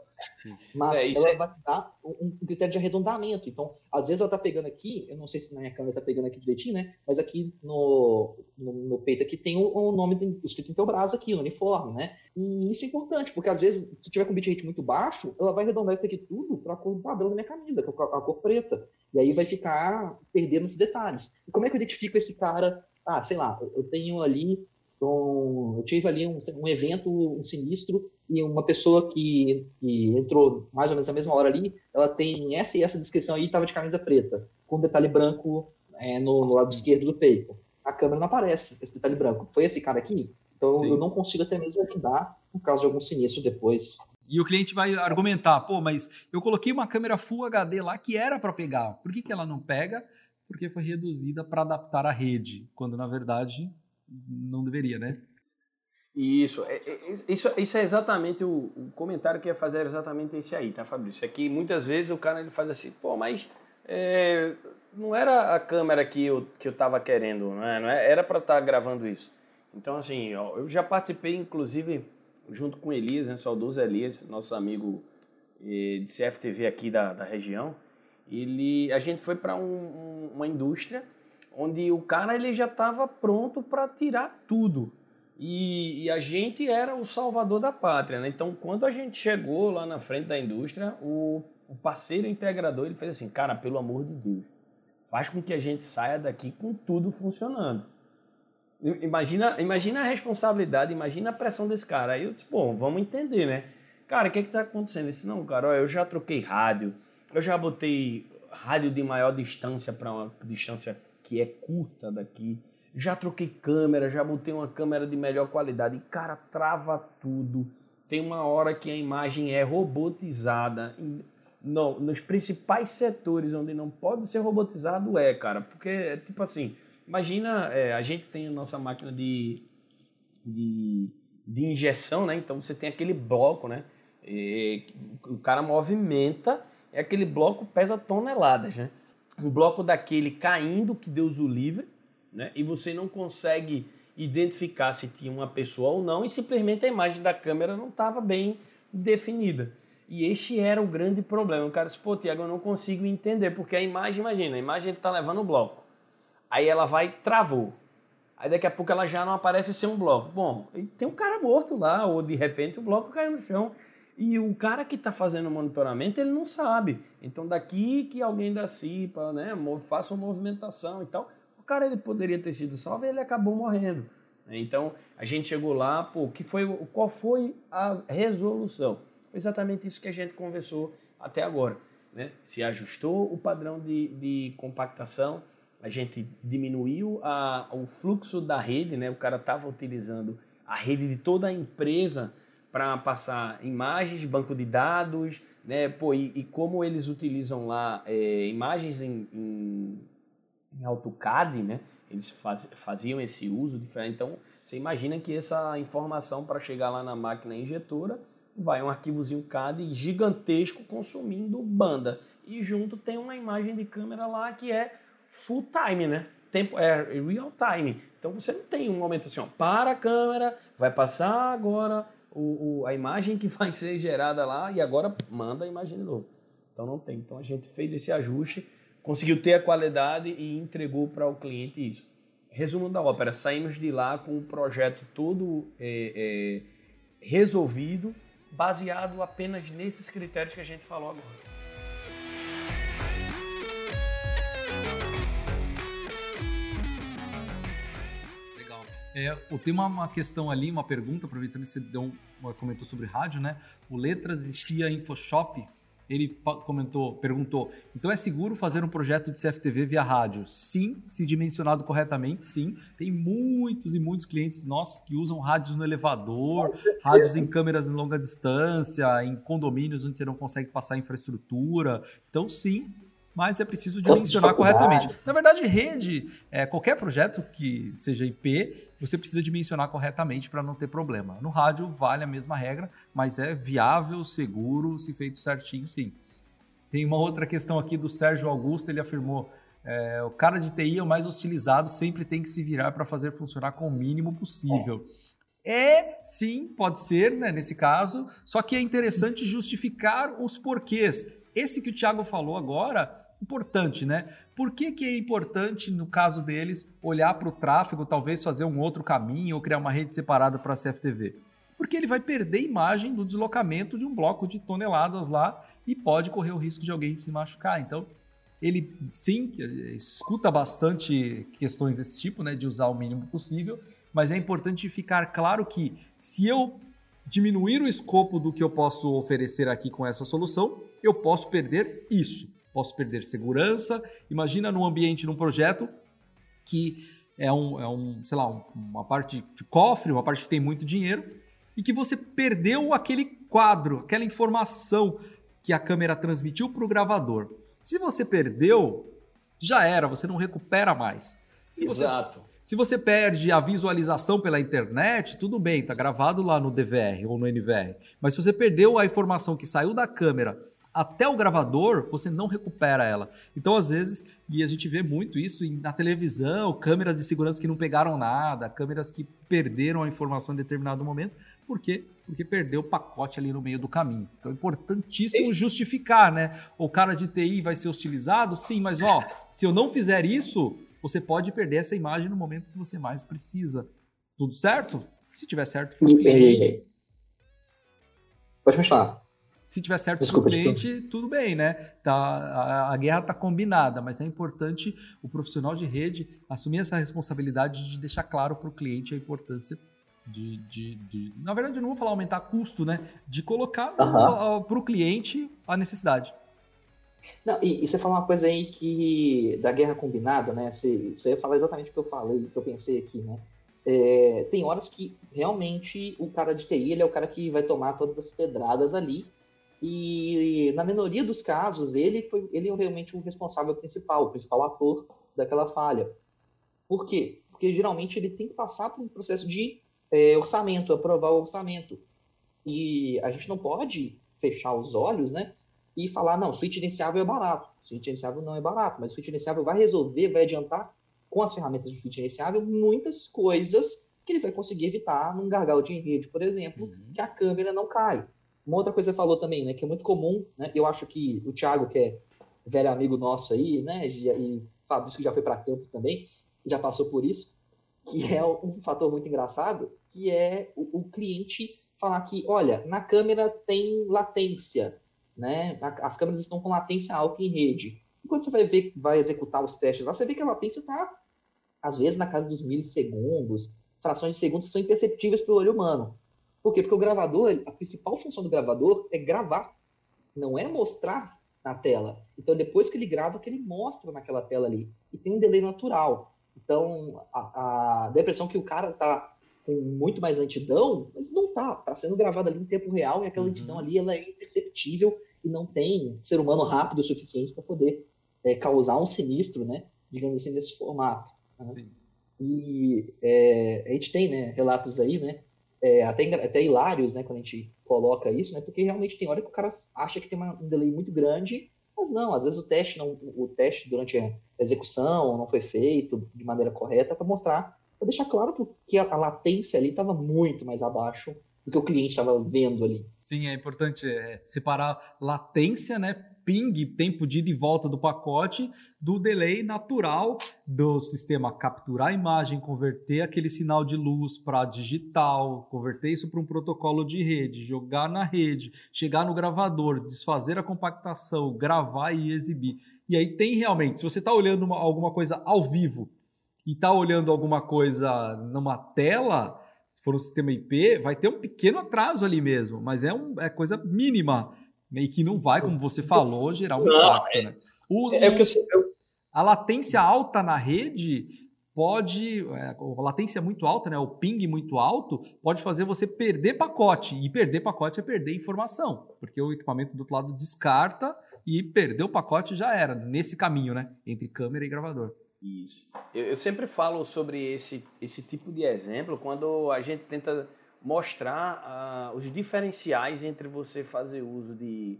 Mas é, ela é... vai dar um, um, critério de arredondamento. Então, às vezes ela está pegando aqui, eu não sei se na minha câmera está pegando aqui direitinho, né? Mas aqui no, no, no peito aqui tem o, o nome do, escrito em teu braço aqui, no uniforme, né? E isso é importante, porque às vezes, se tiver com bitrate muito baixo, ela vai arredondar isso aqui tudo para a cor padrão da minha camisa, que é a cor preta. E aí vai ficar perdendo esses detalhes. E como é que eu identifico esse cara? Ah, sei lá, eu tenho ali então, eu tive ali um, um evento, um sinistro, e uma pessoa que, que, entrou mais ou menos na mesma hora ali, ela tem essa e essa descrição aí, estava de camisa preta, com detalhe branco é, no, no, lado esquerdo do peito. A câmera não aparece, esse detalhe branco. Foi esse cara aqui? Então, Sim. eu não consigo até mesmo ajudar no caso de algum sinistro depois. E o cliente vai argumentar, pô, mas eu coloquei uma câmera Full HD lá que era para pegar. Por que, que ela não pega? Porque foi reduzida para adaptar a rede, quando na verdade não deveria, né? Isso, é, é, isso, isso é exatamente o, o comentário que ia fazer exatamente esse aí, tá, Fabrício? É que muitas vezes o cara ele faz assim, pô, mas é, não era a câmera que eu, que eu tava querendo, não, é? não é? era para estar tá gravando isso. Então, assim, ó, eu já participei, inclusive, junto com Elias, né, saudoso Elias, nosso amigo eh, de CFTV aqui da, da região, ele, a gente foi para um, um, uma indústria onde o cara ele já estava pronto para tirar tudo. E, e, a gente era o salvador da pátria, né? Então, quando a gente chegou lá na frente da indústria, o, o parceiro integrador ele fez assim, cara, pelo amor de Deus, faz com que a gente saia daqui com tudo funcionando. Imagina, imagina a responsabilidade, imagina a pressão desse cara. Aí eu disse, bom, vamos entender, né? Cara, o que é que tá acontecendo? Ele disse, não, cara, ó, eu já troquei rádio, eu já botei rádio de maior distância para uma distância que é curta daqui. Já troquei câmera, já botei uma câmera de melhor qualidade e, cara, trava tudo. Tem uma hora que a imagem é robotizada. Não, nos principais setores onde não pode ser robotizado é, cara. Porque é tipo assim, imagina, é, a gente tem a nossa máquina de, de, de injeção, né? Então você tem aquele bloco, né? E, o cara movimenta, é aquele bloco pesa toneladas, né? Um bloco daquele caindo, que Deus o livre, né? e você não consegue identificar se tinha uma pessoa ou não, e simplesmente a imagem da câmera não estava bem definida. E este era o grande problema. O cara disse, pô, Tiago, eu não consigo entender, porque a imagem, imagina, a imagem está levando o bloco. Aí ela vai, travou. Aí daqui a pouco ela já não aparece ser um bloco. Bom, tem um cara morto lá, ou de repente o bloco caiu no chão. E o cara que está fazendo o monitoramento, ele não sabe. Então, daqui que alguém da CIPA né, faça uma movimentação e tal, o cara ele poderia ter sido salvo e ele acabou morrendo. Então, a gente chegou lá, pô, que foi, qual foi a resolução? Foi exatamente isso que a gente conversou até agora. Né? Se ajustou o padrão de, de compactação, a gente diminuiu a, o fluxo da rede, né? o cara estava utilizando a rede de toda a empresa para passar imagens, banco de dados, né? Pô, e, e como eles utilizam lá é, imagens em, em, em, AutoCAD, né? Eles faz, faziam esse uso diferente. Então, você imagina que essa informação para chegar lá na máquina injetora vai um arquivozinho CAD gigantesco consumindo banda. E junto tem uma imagem de câmera lá que é full time, né? Tempo, é real time. Então você não tem um momento assim, ó, para a câmera, vai passar agora o, o, a imagem que vai ser gerada lá e agora manda a imagem de novo. Então não tem. Então a gente fez esse ajuste, conseguiu ter a qualidade e entregou para o cliente isso. Resumo da ópera, saímos de lá com o projeto todo é, é, resolvido, baseado apenas nesses critérios que a gente falou agora. É, tem uma, uma, questão ali, uma pergunta, aproveitando que você deu um, comentou sobre rádio, né? O Letras e CIA InfoShop, ele comentou, perguntou, então é seguro fazer um projeto de CFTV via rádio? Sim, se dimensionado corretamente, sim. Tem muitos e muitos clientes nossos que usam rádios no elevador, rádios em câmeras em longa distância, em condomínios onde você não consegue passar infraestrutura. Então, sim, mas é preciso dimensionar corretamente. Na verdade, rede, é, qualquer projeto que seja IP, você precisa dimensionar corretamente para não ter problema. No rádio vale a mesma regra, mas é viável, seguro, se feito certinho, sim. Tem uma outra questão aqui do Sérgio Augusto, ele afirmou: é, o cara de TI é o mais hostilizado, sempre tem que se virar para fazer funcionar com o mínimo possível. É, sim, pode ser, né, nesse caso, só que é interessante justificar os porquês. Esse que o Thiago falou agora importante, né? Por que, que é importante, no caso deles, olhar para o tráfego, talvez fazer um outro caminho ou criar uma rede separada para a CFTV? Porque ele vai perder imagem do deslocamento de um bloco de toneladas lá e pode correr o risco de alguém se machucar. Então, ele sim escuta bastante questões desse tipo, né, de usar o mínimo possível, mas é importante ficar claro que se eu diminuir o escopo do que eu posso oferecer aqui com essa solução, eu posso perder isso posso perder segurança. Imagina num ambiente, num projeto que é um, é um sei lá, uma parte de cofre, uma parte que tem muito dinheiro, e que você perdeu aquele quadro, aquela informação que a câmera transmitiu para o gravador. Se você perdeu, já era, você não recupera mais. Se Exato. Você, se você perde a visualização pela internet, tudo bem, está gravado lá no DVR ou no NVR. Mas se você perdeu a informação que saiu da câmera até o gravador, você não recupera ela. Então, às vezes, e a gente vê muito isso na televisão, câmeras de segurança que não pegaram nada, câmeras que perderam a informação em determinado momento, por quê? Porque perdeu o pacote ali no meio do caminho. Então é importantíssimo justificar, né? O cara de TI vai ser hostilizado? Sim, mas ó, se eu não fizer isso, você pode perder essa imagem no momento que você mais precisa. Tudo certo? Se tiver certo, pode cliente. Pode continuar. Se tiver certo para o cliente, tudo bem, né? Tá, a, a guerra está combinada, mas é importante o profissional de rede assumir essa responsabilidade de deixar claro para o cliente a importância de, de, de, Na verdade, eu não vou falar aumentar custo, né? De colocar uhum. para o cliente a necessidade. Não, e, e, você falou uma coisa aí que da guerra combinada, né? Você, você ia falar exatamente o que eu falei, o que eu pensei aqui, né? É, tem horas que realmente o cara de TI ele é o cara que vai tomar todas as pedradas ali e na minoria dos casos, ele foi ele é realmente o responsável principal, o principal ator daquela falha. Por quê? Porque geralmente ele tem que passar por um processo de é, orçamento, aprovar o orçamento. E a gente não pode fechar os olhos, né? E falar, não, switch iniciável é barato. Switch iniciável não é barato, mas switch iniciável vai resolver, vai adiantar com as ferramentas de switch iniciável muitas coisas que ele vai conseguir evitar num gargalo de rede, por exemplo, uhum. que a câmera não cai. Uma outra coisa que você falou também, né, que é muito comum, né, eu acho que o Thiago, que é velho amigo nosso aí, né, e Fabrício que já foi para campo também, já passou por isso, que é um fator muito engraçado, que é o, o cliente falar que, olha, na câmera tem latência, né, as câmeras estão com latência alta em rede. E quando você vai ver, vai executar os testes lá, você vê que a latência está, às vezes, na casa dos milissegundos, frações de segundos são imperceptíveis para o olho humano. Por quê? Porque o gravador, a principal função do gravador é gravar, não é mostrar na tela. Então, depois que ele grava, que ele mostra naquela tela ali. E tem um delay natural. Então, a, a depressão que o cara tá com muito mais lentidão, mas não tá. Tá sendo gravado ali em tempo real e aquela uhum. lentidão ali ela é imperceptível e não tem ser humano rápido o suficiente para poder é, causar um sinistro, né? Digamos assim, nesse formato. Né? E é, a gente tem né, relatos aí, né? É, até, até hilários, né, quando a gente coloca isso, né, porque realmente tem hora que o cara acha que tem uma, um delay muito grande, mas não, às vezes o teste, não, o teste durante a execução não foi feito de maneira correta para mostrar, para deixar claro que a, a latência ali estava muito mais abaixo do que o cliente estava vendo ali. Sim, é importante é, separar latência, né, ping, tempo de ida e volta do pacote, do delay natural do sistema capturar a imagem, converter aquele sinal de luz para digital, converter isso para um protocolo de rede, jogar na rede, chegar no gravador, desfazer a compactação, gravar e exibir. E aí tem realmente, se você está olhando uma, alguma coisa ao vivo e está olhando alguma coisa numa tela, se for um sistema IP, vai ter um pequeno atraso ali mesmo, mas é, um, é coisa mínima, e que não vai, como você falou, gerar um não, impacto. É, né? o, é, é que eu, a latência alta na rede pode, é, a latência muito alta, né, o ping muito alto, pode fazer você perder pacote, e perder pacote é perder informação, porque o equipamento do outro lado descarta e perder o pacote já era, nesse caminho, né, entre câmera e gravador. Isso. Eu, eu, sempre falo sobre esse, esse tipo de exemplo quando a gente tenta mostrar uh, os diferenciais entre você fazer uso de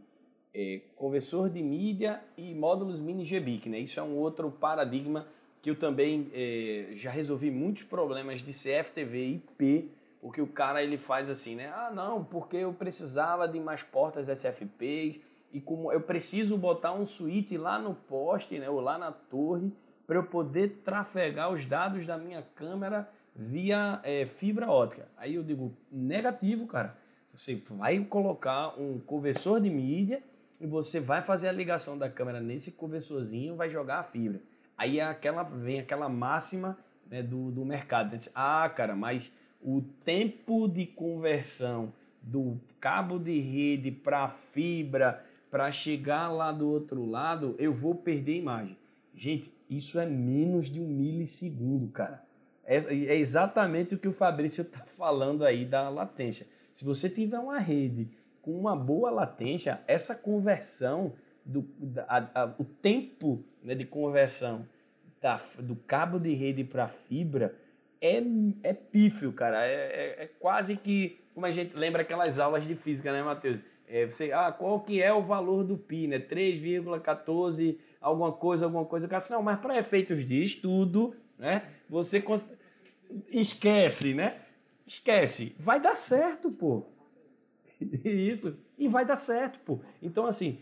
é, conversor de mídia e módulos mini GBIC. Né? Isso é um outro paradigma que eu também é, já resolvi muitos problemas de CFTV e IP, porque o cara ele faz assim, né? Ah, não, porque eu precisava de mais portas SFPs e como eu preciso botar um switch lá no poste, né, ou lá na torre, para eu poder trafegar os dados da minha câmera via é, fibra ótica. Aí eu digo, negativo, cara. Você vai colocar um conversor de mídia e você vai fazer a ligação da câmera nesse conversorzinho vai jogar a fibra. Aí é aquela, vem aquela máxima né, do, do mercado. Ah, cara, mas o tempo de conversão do cabo de rede para fibra, para chegar lá do outro lado, eu vou perder imagem. Gente, isso é menos de um milissegundo, cara. É, é exatamente o que o Fabrício está falando aí da latência. Se você tiver uma rede com uma boa latência, essa conversão, do, a, a, o tempo né, de conversão da, do cabo de rede para fibra é, é pífio, cara. É, é, é, quase que, como a gente lembra aquelas aulas de física, né, Matheus? É, você, ah, qual que é o valor do pi, né? 3,14 alguma coisa, alguma coisa. Assim, não, mas para efeitos de estudo, né? Você. Esquece, né? Esquece. Vai dar certo, pô. Isso. E vai dar certo, pô. Então, assim,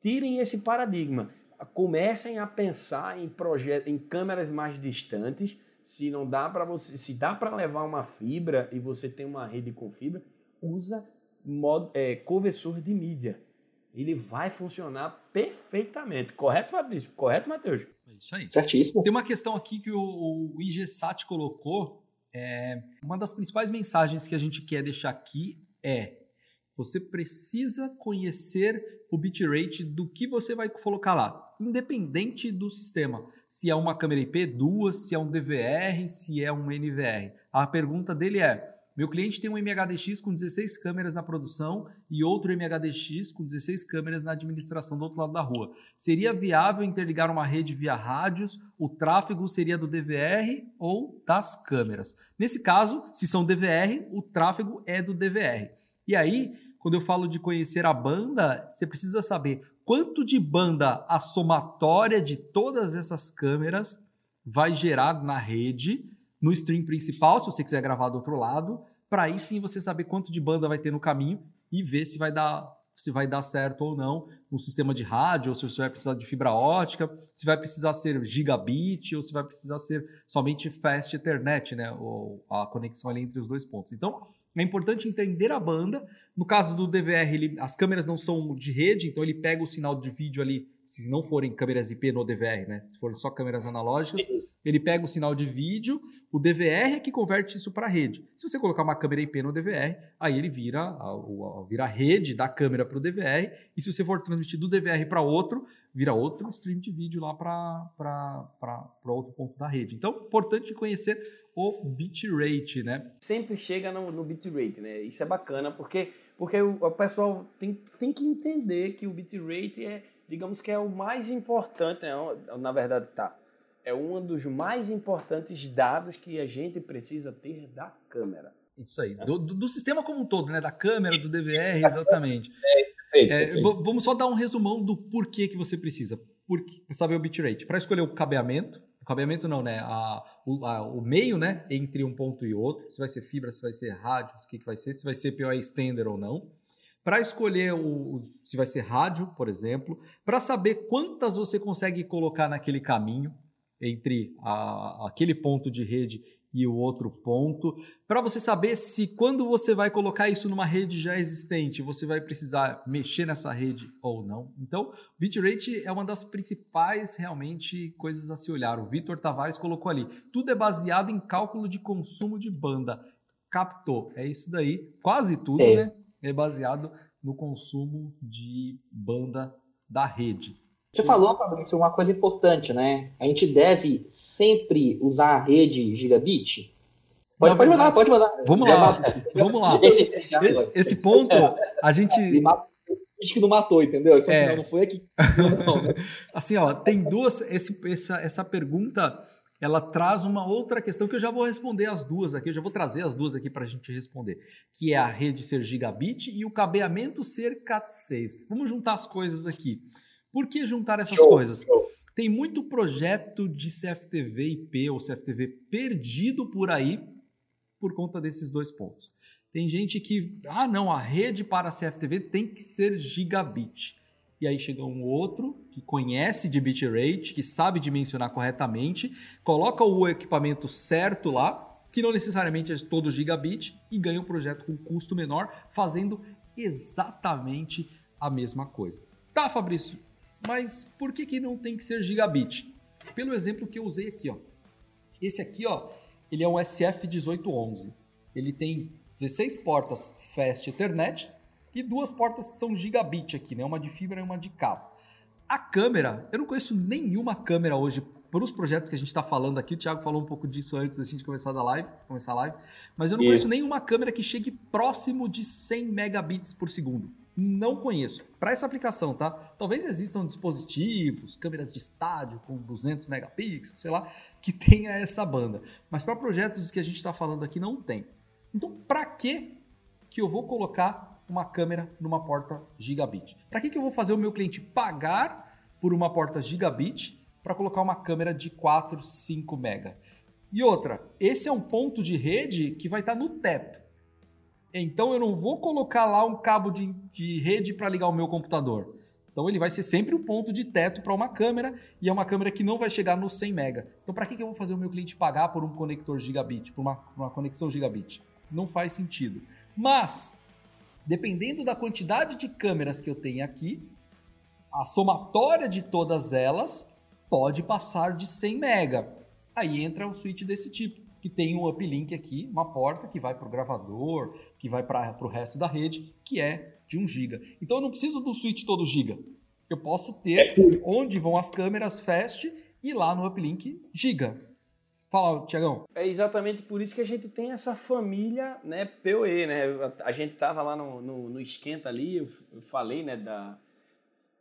tirem esse paradigma. Comecem a pensar em projetos, em câmeras mais distantes. Se não dá para você, se dá para levar uma fibra e você tem uma rede com fibra, usa mod, é, conversor de mídia. Ele vai funcionar perfeitamente. Correto, Fabrício? Correto, Matheus? É isso aí. Certíssimo. Tem uma questão aqui que o, o IGSAT colocou. É, uma das principais mensagens que a gente quer deixar aqui é você precisa conhecer o bitrate do que você vai colocar lá, independente do sistema. Se é uma câmera IP, duas, se é um DVR, se é um NVR. A pergunta dele é: meu cliente tem um MHDX com 16 câmeras na produção e outro MHDX com 16 câmeras na administração do outro lado da rua. Seria viável interligar uma rede via rádios? O tráfego seria do DVR ou das câmeras? Nesse caso, se são DVR, o tráfego é do DVR. E aí, quando eu falo de conhecer a banda, você precisa saber quanto de banda a somatória de todas essas câmeras vai gerar na rede no stream principal, se você quiser gravar do outro lado, para aí sim você saber quanto de banda vai ter no caminho e ver se vai dar se vai dar certo ou não no sistema de rádio, ou se você vai precisar de fibra ótica, se vai precisar ser gigabit ou se vai precisar ser somente fast ethernet, né, ou a conexão ali entre os dois pontos. Então, é importante entender a banda. No caso do DVR, ele, as câmeras não são de rede, então ele pega o sinal de vídeo ali se não forem câmeras IP no DVR, né? Se forem só câmeras analógicas, ele pega o sinal de vídeo, o DVR é que converte isso para rede. Se você colocar uma câmera IP no DVR, aí ele vira a, a, vira a rede da câmera para o DVR, e se você for transmitir do DVR para outro, vira outro stream de vídeo lá para outro ponto da rede. Então, importante conhecer o bitrate, né? Sempre chega no, no bitrate, né? Isso é bacana, porque, porque o, o pessoal tem, tem que entender que o bitrate é digamos que é o mais importante, né? na verdade tá, é um dos mais importantes dados que a gente precisa ter da câmera. Isso aí, do, do, do sistema como um todo, né? Da câmera, do DVR, exatamente. É, é, vamos só dar um resumão do porquê que você precisa. Para saber o bitrate. Para escolher o cabeamento, o cabeamento não, né? A, o, a, o, meio, né? Entre um ponto e outro. Se vai ser fibra, se vai ser rádio, o que, que vai ser, se vai ser POE extender ou não para escolher o, se vai ser rádio, por exemplo, para saber quantas você consegue colocar naquele caminho entre a, aquele ponto de rede e o outro ponto, para você saber se quando você vai colocar isso numa rede já existente, você vai precisar mexer nessa rede ou não. Então, bitrate é uma das principais realmente coisas a se olhar. O Vitor Tavares colocou ali, tudo é baseado em cálculo de consumo de banda. Captou, é isso daí. Quase tudo, é. né? É baseado no consumo de banda da rede. Você falou, Fabrício, uma coisa importante, né? A gente deve sempre usar a rede gigabit. Pode, pode mandar, pode mandar. Vamos lá, vamos lá. Esse, esse ponto, a gente... Diz que não matou, entendeu? Ele falou é. assim, não, não foi aqui. Não, né? assim, ó, tem duas... Esse, essa, essa pergunta, ela traz uma outra questão que eu já vou responder as duas aqui, eu já vou trazer as duas aqui para a gente responder, que é a rede ser gigabit e o cabeamento ser Cat6. Vamos juntar as coisas aqui. Por que juntar essas show, coisas? Show. Tem muito projeto de CFTV IP ou CFTV perdido por aí por conta desses dois pontos. Tem gente que, ah, não, a rede para CFTV tem que ser gigabit. E aí chega um outro que conhece de bitrate, que sabe dimensionar corretamente, coloca o equipamento certo lá, que não necessariamente é todo gigabit, e ganha um projeto com custo menor, fazendo exatamente a mesma coisa. Tá, Fabrício, mas por que, que não tem que ser gigabit? Pelo exemplo que eu usei aqui, ó. Esse aqui, ó, ele é um SF1811. Ele tem 16 portas Fast Ethernet e duas portas que são gigabit aqui, né? Uma de fibra e uma de cabo. A câmera, eu não conheço nenhuma câmera hoje para os projetos que a gente está falando aqui. O Thiago falou um pouco disso antes da gente começar a live, começar a live. Mas eu não Isso. conheço nenhuma câmera que chegue próximo de 100 megabits por segundo. Não conheço. Para essa aplicação, tá? Talvez existam dispositivos, câmeras de estádio com 200 megapixels, sei lá, que tenha essa banda. Mas para projetos que a gente está falando aqui não tem. Então, para que que eu vou colocar uma câmera numa porta gigabit? Para que que eu vou fazer o meu cliente pagar por uma porta gigabit para colocar uma câmera de 4, 5 mega? E outra, esse é um ponto de rede que vai estar tá no teto. Então eu não vou colocar lá um cabo de, de rede para ligar o meu computador. Então ele vai ser sempre um ponto de teto para uma câmera e é uma câmera que não vai chegar no 100 mega. Então para que, que eu vou fazer o meu cliente pagar por um conector gigabit, por uma, uma conexão gigabit? Não faz sentido. Mas dependendo da quantidade de câmeras que eu tenho aqui, a somatória de todas elas pode passar de 100 mega. Aí entra um switch desse tipo que tem um uplink aqui, uma porta que vai para o gravador, que vai para o resto da rede, que é de 1 GB. Então eu não preciso do switch todo giga. Eu posso ter onde vão as câmeras fast e lá no uplink giga. Fala, Tiagão. É exatamente por isso que a gente tem essa família, né, PoE, né? A gente tava lá no, no, no esquenta ali, eu, eu, falei, né, da,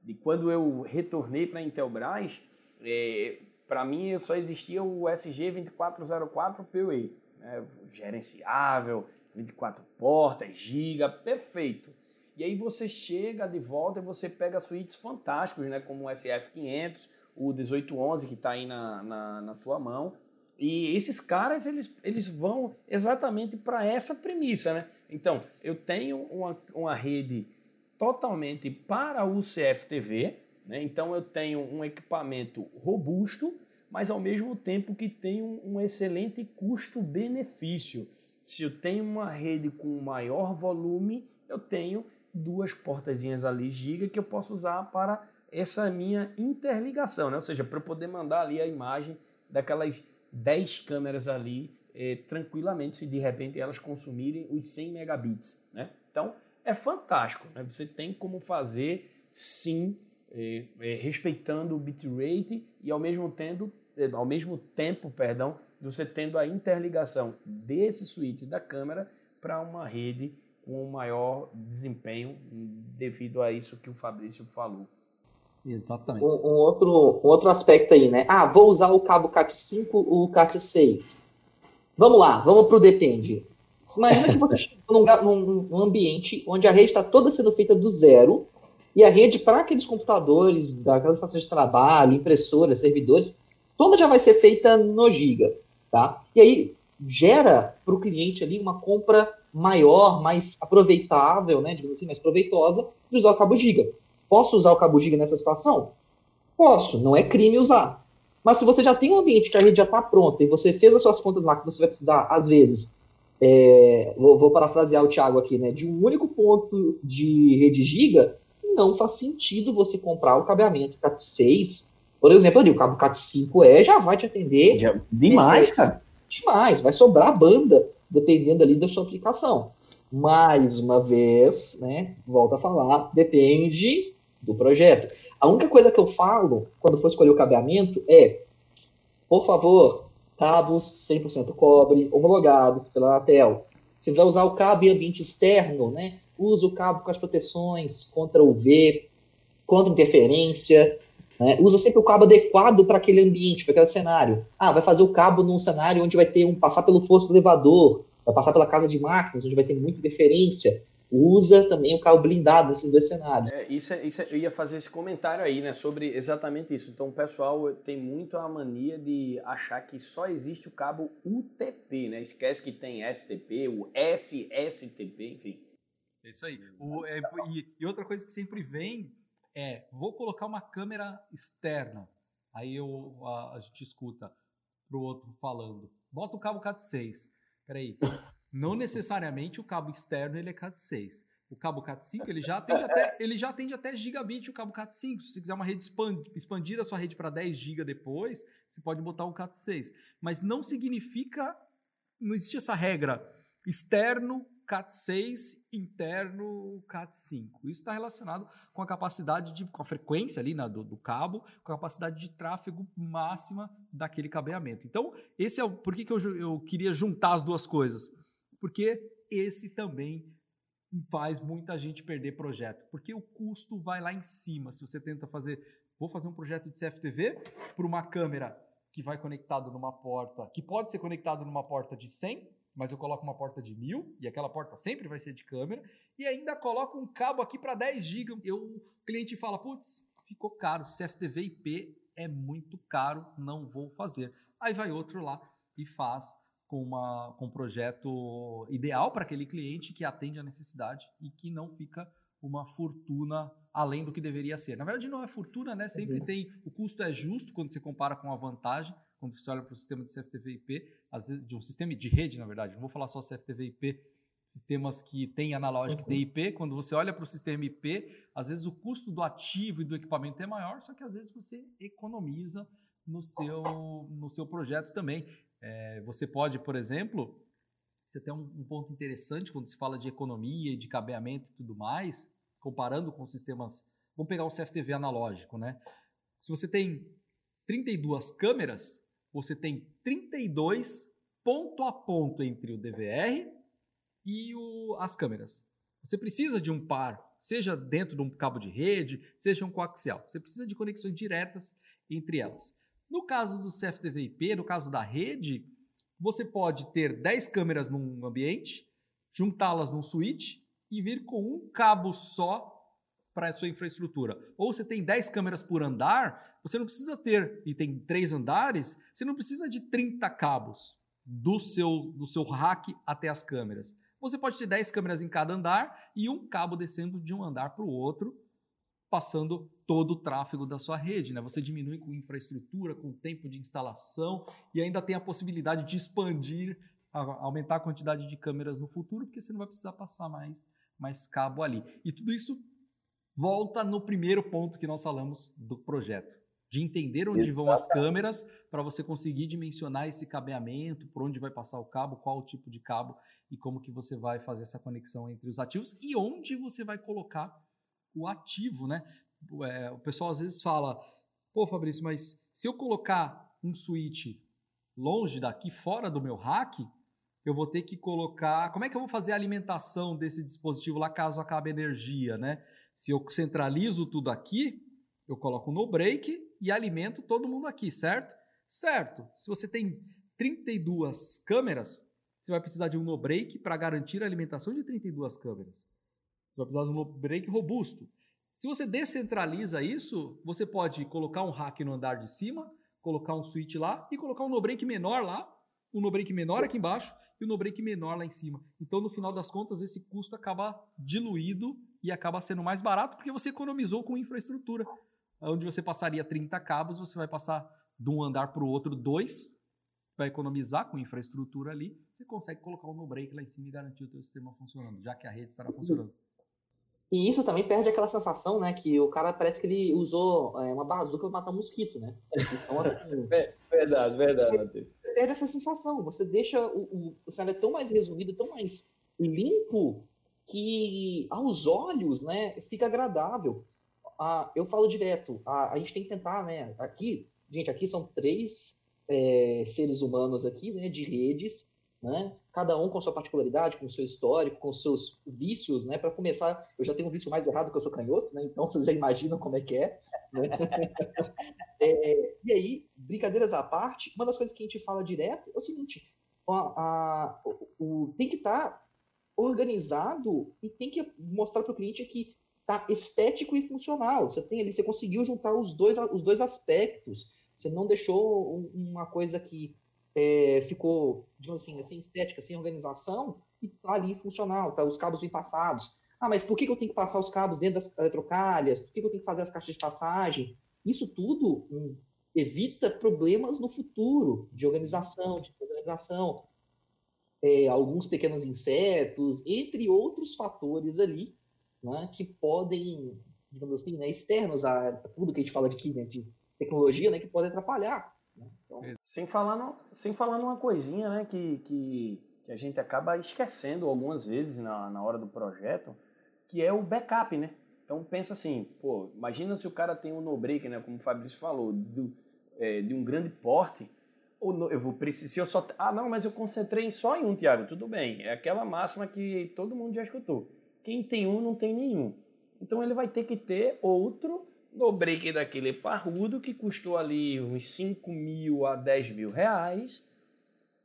de quando eu retornei para a Intelbras, é, para mim só existia o SG 2404 PoE, né? gerenciável, 24 portas, giga, perfeito. E aí você chega de volta e você pega suítes fantásticos, né? como o SF500, o 1811 que está aí na, na, na, tua mão. E esses caras, eles, eles vão exatamente para essa premissa, né? Então, eu tenho uma, uma rede totalmente para o CFTV, né? Então eu tenho um equipamento robusto, mas ao mesmo tempo que tem um, um excelente custo-benefício. Se eu tenho uma rede com maior volume, eu tenho duas portazinhas ali giga que eu posso usar para essa minha interligação, né? ou seja, para eu poder mandar ali a imagem daquelas 10 câmeras ali eh, tranquilamente, se de repente elas consumirem os 100 megabits. Né? Então, é fantástico. Né? Você tem como fazer, sim, é, é, respeitando o bitrate e ao mesmo tempo, é, ao mesmo tempo, perdão, você tendo a interligação desse switch da câmera para uma rede com maior desempenho devido a isso que o Fabrício falou. Exatamente. Um, um outro, um outro aspecto aí, né? Ah, vou usar o cabo CAT5 ou o CAT6. Vamos lá, vamos para o depende. Imagina que você chegou num, num, ambiente onde a rede está toda sendo feita do zero e a rede para aqueles computadores, daquelas estações de trabalho, impressoras, servidores, toda já vai ser feita no Giga, tá? E aí gera para o cliente ali uma compra maior, mais aproveitável, né, digamos assim, mais proveitosa, de usar o cabo giga. Posso usar o cabo giga nessa situação? Posso, não é crime usar. Mas se você já tem um ambiente que a rede já está pronta e você fez as suas contas lá que você vai precisar, às vezes, é, vou, vou, parafrasear o Thiago aqui, né, de um único ponto de rede giga, não faz sentido você comprar o cabeamento CAT6, por exemplo, ali, o cabo CAT5E já vai te atender. Já, demais, cara. Demais, vai sobrar banda, dependendo ali da sua aplicação. Mais uma vez, né, volta a falar, depende do projeto. A única coisa que eu falo quando for escolher o cabeamento é, por favor, cabos 100% cobre, homologado pela Anatel. Se vai usar o cabo em ambiente externo, né, usa o cabo com as proteções contra UV, contra interferência, né? Usa sempre o cabo adequado para aquele ambiente, para aquele cenário. Ah, vai fazer o cabo num cenário onde vai ter um passar pelo fosso do elevador, vai passar pela casa de máquinas, onde vai ter muita interferência. Usa também o cabo blindado nesses dois cenários. É, isso, é, isso é, eu ia fazer esse comentário aí, né, sobre exatamente isso. Então, o pessoal tem muito a mania de achar que só existe o cabo UTP, né? Esquece que tem STP, o SSTP, enfim. É isso aí. O, é, e, e outra coisa que sempre vem é, vou colocar uma câmera externa. Aí eu, a, a gente escuta pro outro falando, bota o cabo CAT6. Peraí, não necessariamente o cabo externo ele é CAT6. O cabo CAT5 ele já atende até, ele já atende até gigabit o cabo CAT5. Se você quiser uma rede expand, expandir a sua rede para 10 GB depois, você pode botar um CAT6. Mas não significa, não existe essa regra externo CAT6 interno CAT5. Isso está relacionado com a capacidade de, com a frequência ali na, do, do, cabo, com a capacidade de tráfego máxima daquele cabeamento. Então, esse é o por que, que eu, eu queria juntar as duas coisas? Porque esse também faz muita gente perder projeto, porque o custo vai lá em cima. Se você tenta fazer, vou fazer um projeto de CFTV por uma câmera que vai conectado numa porta, que pode ser conectado numa porta de 100 mas eu coloco uma porta de mil, e aquela porta sempre vai ser de câmera, e ainda coloco um cabo aqui para 10 GB. Eu, o cliente fala, putz, ficou caro, CFTV IP é muito caro, não vou fazer. Aí vai outro lá e faz com, uma, com um projeto ideal para aquele cliente que atende a necessidade e que não fica uma fortuna além do que deveria ser. Na verdade, não é fortuna, né? Sempre uhum. tem. O custo é justo quando você compara com a vantagem, quando você olha para o sistema de CFTV IP, às vezes, de um sistema de rede, na verdade, não vou falar só CFTV IP, sistemas que têm analógico uhum. e IP, quando você olha para o sistema IP, às vezes o custo do ativo e do equipamento é maior, só que às vezes você economiza no seu, no seu projeto também. É, você pode, por exemplo, você tem um, um, ponto interessante quando se fala de economia e de cabeamento e tudo mais, comparando com sistemas. Vamos pegar o CFTV analógico, né? Se você tem 32 câmeras, você tem 32 ponto a ponto entre o DVR e o, as câmeras. Você precisa de um par, seja dentro de um cabo de rede, seja um coaxial. Você precisa de conexões diretas entre elas. No caso do CFTV IP, no caso da rede, você pode ter 10 câmeras num ambiente, juntá-las num switch e vir com um cabo só para a sua infraestrutura. Ou você tem 10 câmeras por andar, você não precisa ter, e tem três andares, você não precisa de 30 cabos do seu, do seu rack até as câmeras. Você pode ter 10 câmeras em cada andar e um cabo descendo de um andar para o outro, passando todo o tráfego da sua rede. Né? Você diminui com infraestrutura, com tempo de instalação e ainda tem a possibilidade de expandir, aumentar a quantidade de câmeras no futuro, porque você não vai precisar passar mais, mais cabo ali. E tudo isso volta no primeiro ponto que nós falamos do projeto. De entender onde Exatamente. vão as câmeras para você conseguir dimensionar esse cabeamento, por onde vai passar o cabo, qual o tipo de cabo e como que você vai fazer essa conexão entre os ativos e onde você vai colocar o ativo, né? É, o pessoal às vezes fala, pô, Fabrício, mas se eu colocar um switch longe daqui, fora do meu rack, eu vou ter que colocar. Como é que eu vou fazer a alimentação desse dispositivo lá caso acabe a energia, né? Se eu centralizo tudo aqui, eu coloco no break e alimento todo mundo aqui, certo? Certo. Se você tem 32 câmeras, você vai precisar de um no break para garantir a alimentação de 32 câmeras. Você vai precisar de um no break robusto. Se você descentraliza isso, você pode colocar um rack no andar de cima, colocar um switch lá e colocar um no break menor lá um no-break menor aqui embaixo e um no-break menor lá em cima. Então, no final das contas, esse custo acaba diluído e acaba sendo mais barato porque você economizou com infraestrutura. Onde você passaria 30 cabos, você vai passar de um andar para o outro dois, vai economizar com infraestrutura ali, você consegue colocar um no-break lá em cima e garantir o teu sistema funcionando, já que a rede estará funcionando. E isso também perde aquela sensação, né, que o cara parece que ele usou é, uma bazuca para matar um mosquito, né? Então, assim, verdade, verdade, Matheus. Perde essa sensação, você deixa o, o, o cenário tão mais resumido, tão mais limpo, que aos olhos, né, fica agradável. Ah, eu falo direto, a, a gente tem que tentar, né, aqui, gente, aqui são três é, seres humanos aqui, né, de redes, né, cada um com sua particularidade, com seu histórico, com seus vícios, né, para começar, eu já tenho um vício mais errado que eu sou canhoto, né, então vocês já imaginam como é que é, né? é, e aí, brincadeiras à parte, uma das coisas que a gente fala direto é o seguinte, a, a, o, tem que estar tá organizado e tem que mostrar para o cliente que tá estético e funcional. Você tem ali, você conseguiu juntar os dois, os dois aspectos. Você não deixou uma coisa que é, ficou, digamos assim, sem estética, sem organização, e tá ali funcional, tá os cabos bem passados. Ah, mas por que, que eu tenho que passar os cabos dentro das eletrocalhas? Por que, que eu tenho que fazer as caixas de passagem? Isso tudo hum, evita problemas no futuro de organização, de desorganização. É, alguns pequenos insetos, entre outros fatores ali, né, que podem, digamos assim, né, externos a tudo que a gente fala de, né, de tecnologia, né, que pode atrapalhar. Então... Sem, falar no, sem falar numa coisinha né, que, que, que, a gente acaba esquecendo algumas vezes na, na hora do projeto, que é o backup, né? Então pensa assim, pô, imagina se o cara tem um no-break, né, como o Fabrício falou, do, é, de um grande porte, ou no, eu vou precisar, eu só, ah não, mas eu concentrei só em um, Tiago, tudo bem, é aquela máxima que todo mundo já escutou, quem tem um não tem nenhum, então ele vai ter que ter outro no break daquele parrudo que custou ali uns 5 mil a 10 mil reais,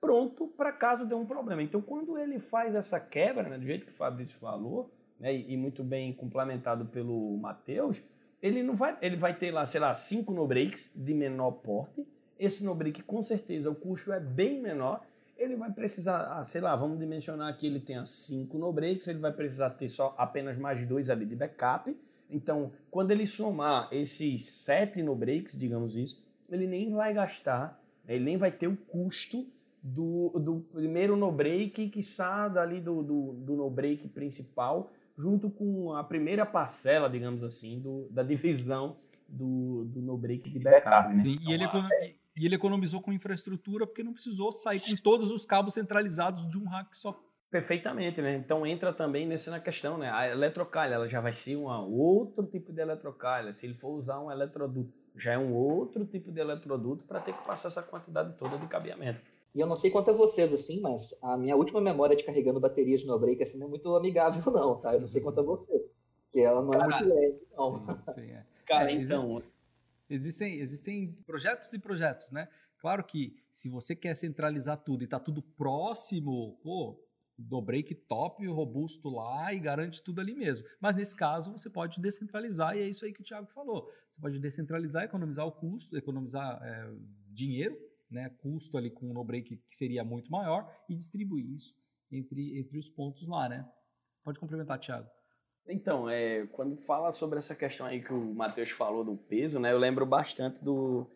pronto para caso dê um problema. Então, quando ele faz essa quebra, né, do jeito que o Fabrício falou, né, e, muito bem complementado pelo Matheus, ele não vai, ele vai ter lá, sei lá, cinco no breaks de menor porte. Esse no break, com certeza, o custo é bem menor. Ele vai precisar, ah, sei lá, vamos dimensionar que ele tenha cinco no breaks, ele vai precisar ter só apenas mais dois ali de backup então, quando ele somar esses sete no breaks, digamos isso, ele nem vai gastar, né, ele nem vai ter o custo do, do primeiro no break que sai dali do, do, do no break principal, junto com a primeira parcela, digamos assim, do, da divisão do, do no break de backup. Né? Sim, e, ele então, e ele economizou com infraestrutura porque não precisou sair com todos os cabos centralizados de um rack só. Perfeitamente, né? Então entra também nessa na questão, né? A eletrocalha, ela já vai ser um outro tipo de eletrocalha. Se ele for usar um eletroduto, já é um outro tipo de eletroduto para ter que passar essa quantidade toda de cabeamento. E eu não sei quanto a vocês, assim, mas a minha última memória de carregando baterias no break assim não é muito amigável, não, tá? Eu não sei quanto a vocês. Que ela não é muito leve, não. Sim, sim, é. Cara, é, então. Existem, existem projetos e projetos, né? Claro que se você quer centralizar tudo e tá tudo próximo, pô, do break top, robusto lá e garante tudo ali mesmo. Mas nesse caso você pode descentralizar e é isso aí que o Thiago falou. Você pode descentralizar, economizar o custo, economizar é, dinheiro, né, custo ali com o no break que seria muito maior e distribuir isso entre, entre os pontos lá, né? Pode complementar, Thiago. Então, é, quando fala sobre essa questão aí que o Matheus falou do peso, né, eu lembro bastante do,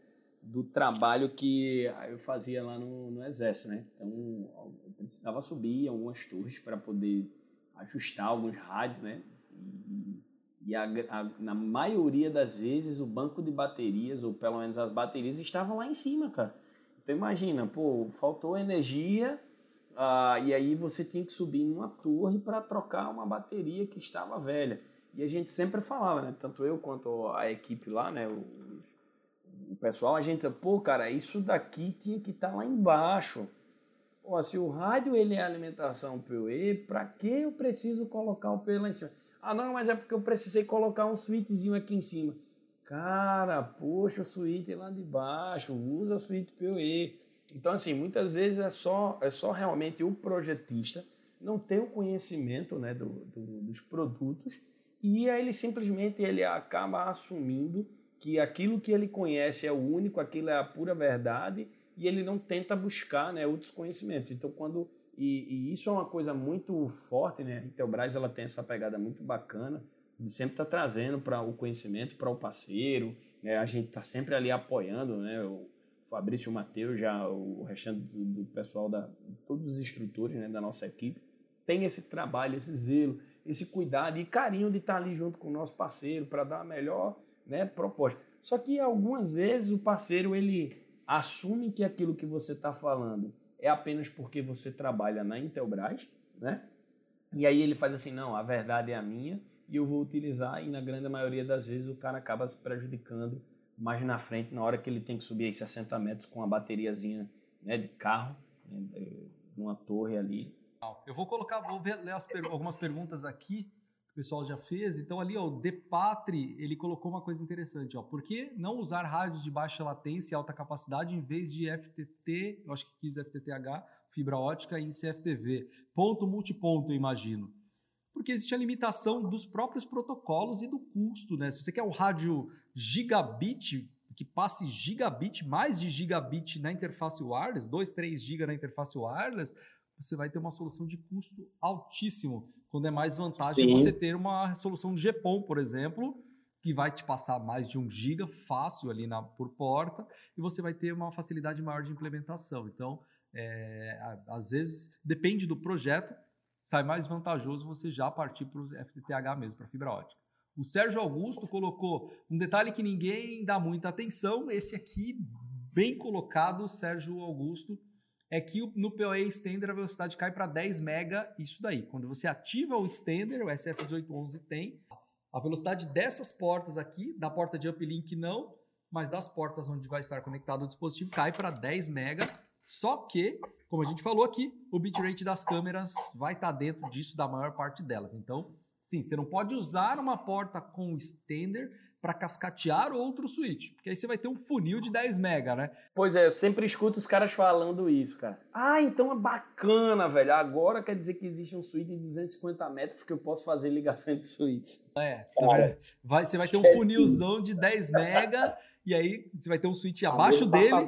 do trabalho que eu fazia lá no, no Exército, né? Então, eu precisava subir algumas torres para poder ajustar alguns rádios, né? E, e a, a, na maioria das vezes o banco de baterias, ou pelo menos as baterias, estavam lá em cima, cara. Então imagina, pô, faltou energia ah, e aí você tinha que subir numa torre para trocar uma bateria que estava velha. E a gente sempre falava, né? Tanto eu quanto a equipe lá, né? Os, o pessoal, a gente, pô, cara, isso daqui tinha que estar tá lá embaixo. Pô, se o rádio ele é alimentação PoE, para que eu preciso colocar o PoE lá em cima? Ah, não, mas é porque eu precisei colocar um switchzinho aqui em cima. Cara, poxa, o switch lá de baixo, usa o switch PoE. Então, assim, muitas vezes é só, é só realmente o projetista não ter o conhecimento né, do, do, dos produtos e aí ele simplesmente ele acaba assumindo que aquilo que ele conhece é o único, aquilo é a pura verdade e ele não tenta buscar né, outros conhecimentos. Então, quando e, e, isso é uma coisa muito forte, né? A Intelbras ela tem essa pegada muito bacana de sempre estar tá trazendo para o conhecimento para o parceiro. Né? A gente está sempre ali apoiando, né? O Fabrício, o Matheus, já o restante do, do pessoal da todos os instrutores né, da nossa equipe tem esse trabalho, esse zelo, esse cuidado e carinho de estar tá ali junto com o nosso parceiro para dar a melhor né, proposta. Só que algumas vezes o parceiro ele assume que aquilo que você está falando é apenas porque você trabalha na Intelbras, né? E aí ele faz assim, não, a verdade é a minha e eu vou utilizar e na grande maioria das vezes o cara acaba se prejudicando mais na frente na hora que ele tem que subir aí 60 metros com uma bateriazinha né, de carro né, numa torre ali. Eu vou colocar, vou ler algumas perguntas aqui pessoal já fez. Então ali, ó, o Depatri, ele colocou uma coisa interessante, ó. Por que não usar rádios de baixa latência e alta capacidade em vez de FTT, eu acho que quis FTTH, fibra ótica e CFTV? Ponto multiponto, eu imagino. Porque existe a limitação dos próprios protocolos e do custo, né? Se você quer um rádio gigabit, que passe gigabit, mais de gigabit na interface wireless, 2, 3 GB na interface wireless, você vai ter uma solução de custo altíssimo quando é mais vantagem Sim. você ter uma solução GPON, por exemplo, que vai te passar mais de um giga fácil ali na, por porta e você vai ter uma facilidade maior de implementação. Então, é, às vezes, depende do projeto, sai mais vantajoso você já partir para o FTTH mesmo, para fibra ótica. O Sérgio Augusto colocou um detalhe que ninguém dá muita atenção, esse aqui, bem colocado, Sérgio Augusto, é que no PoE Extender a velocidade cai para 10 mega, isso daí. Quando você ativa o Extender, o SF1811 tem, a velocidade dessas portas aqui, da porta de uplink não, mas das portas onde vai estar conectado o dispositivo, cai para 10 mega. Só que, como a gente falou aqui, o bitrate das câmeras vai estar tá dentro disso da maior parte delas. Então, sim, você não pode usar uma porta com extender para cascatear outro switch. Porque aí você vai ter um funil de 10 mega, né? Pois é, eu sempre escuto os caras falando isso, cara. Ah, então é bacana, velho. Agora quer dizer que existe um switch de 250 metros que eu posso fazer ligação entre switches. É, vai, vai, você vai ter um funilzão de 10 mega e aí você vai ter um switch abaixo dele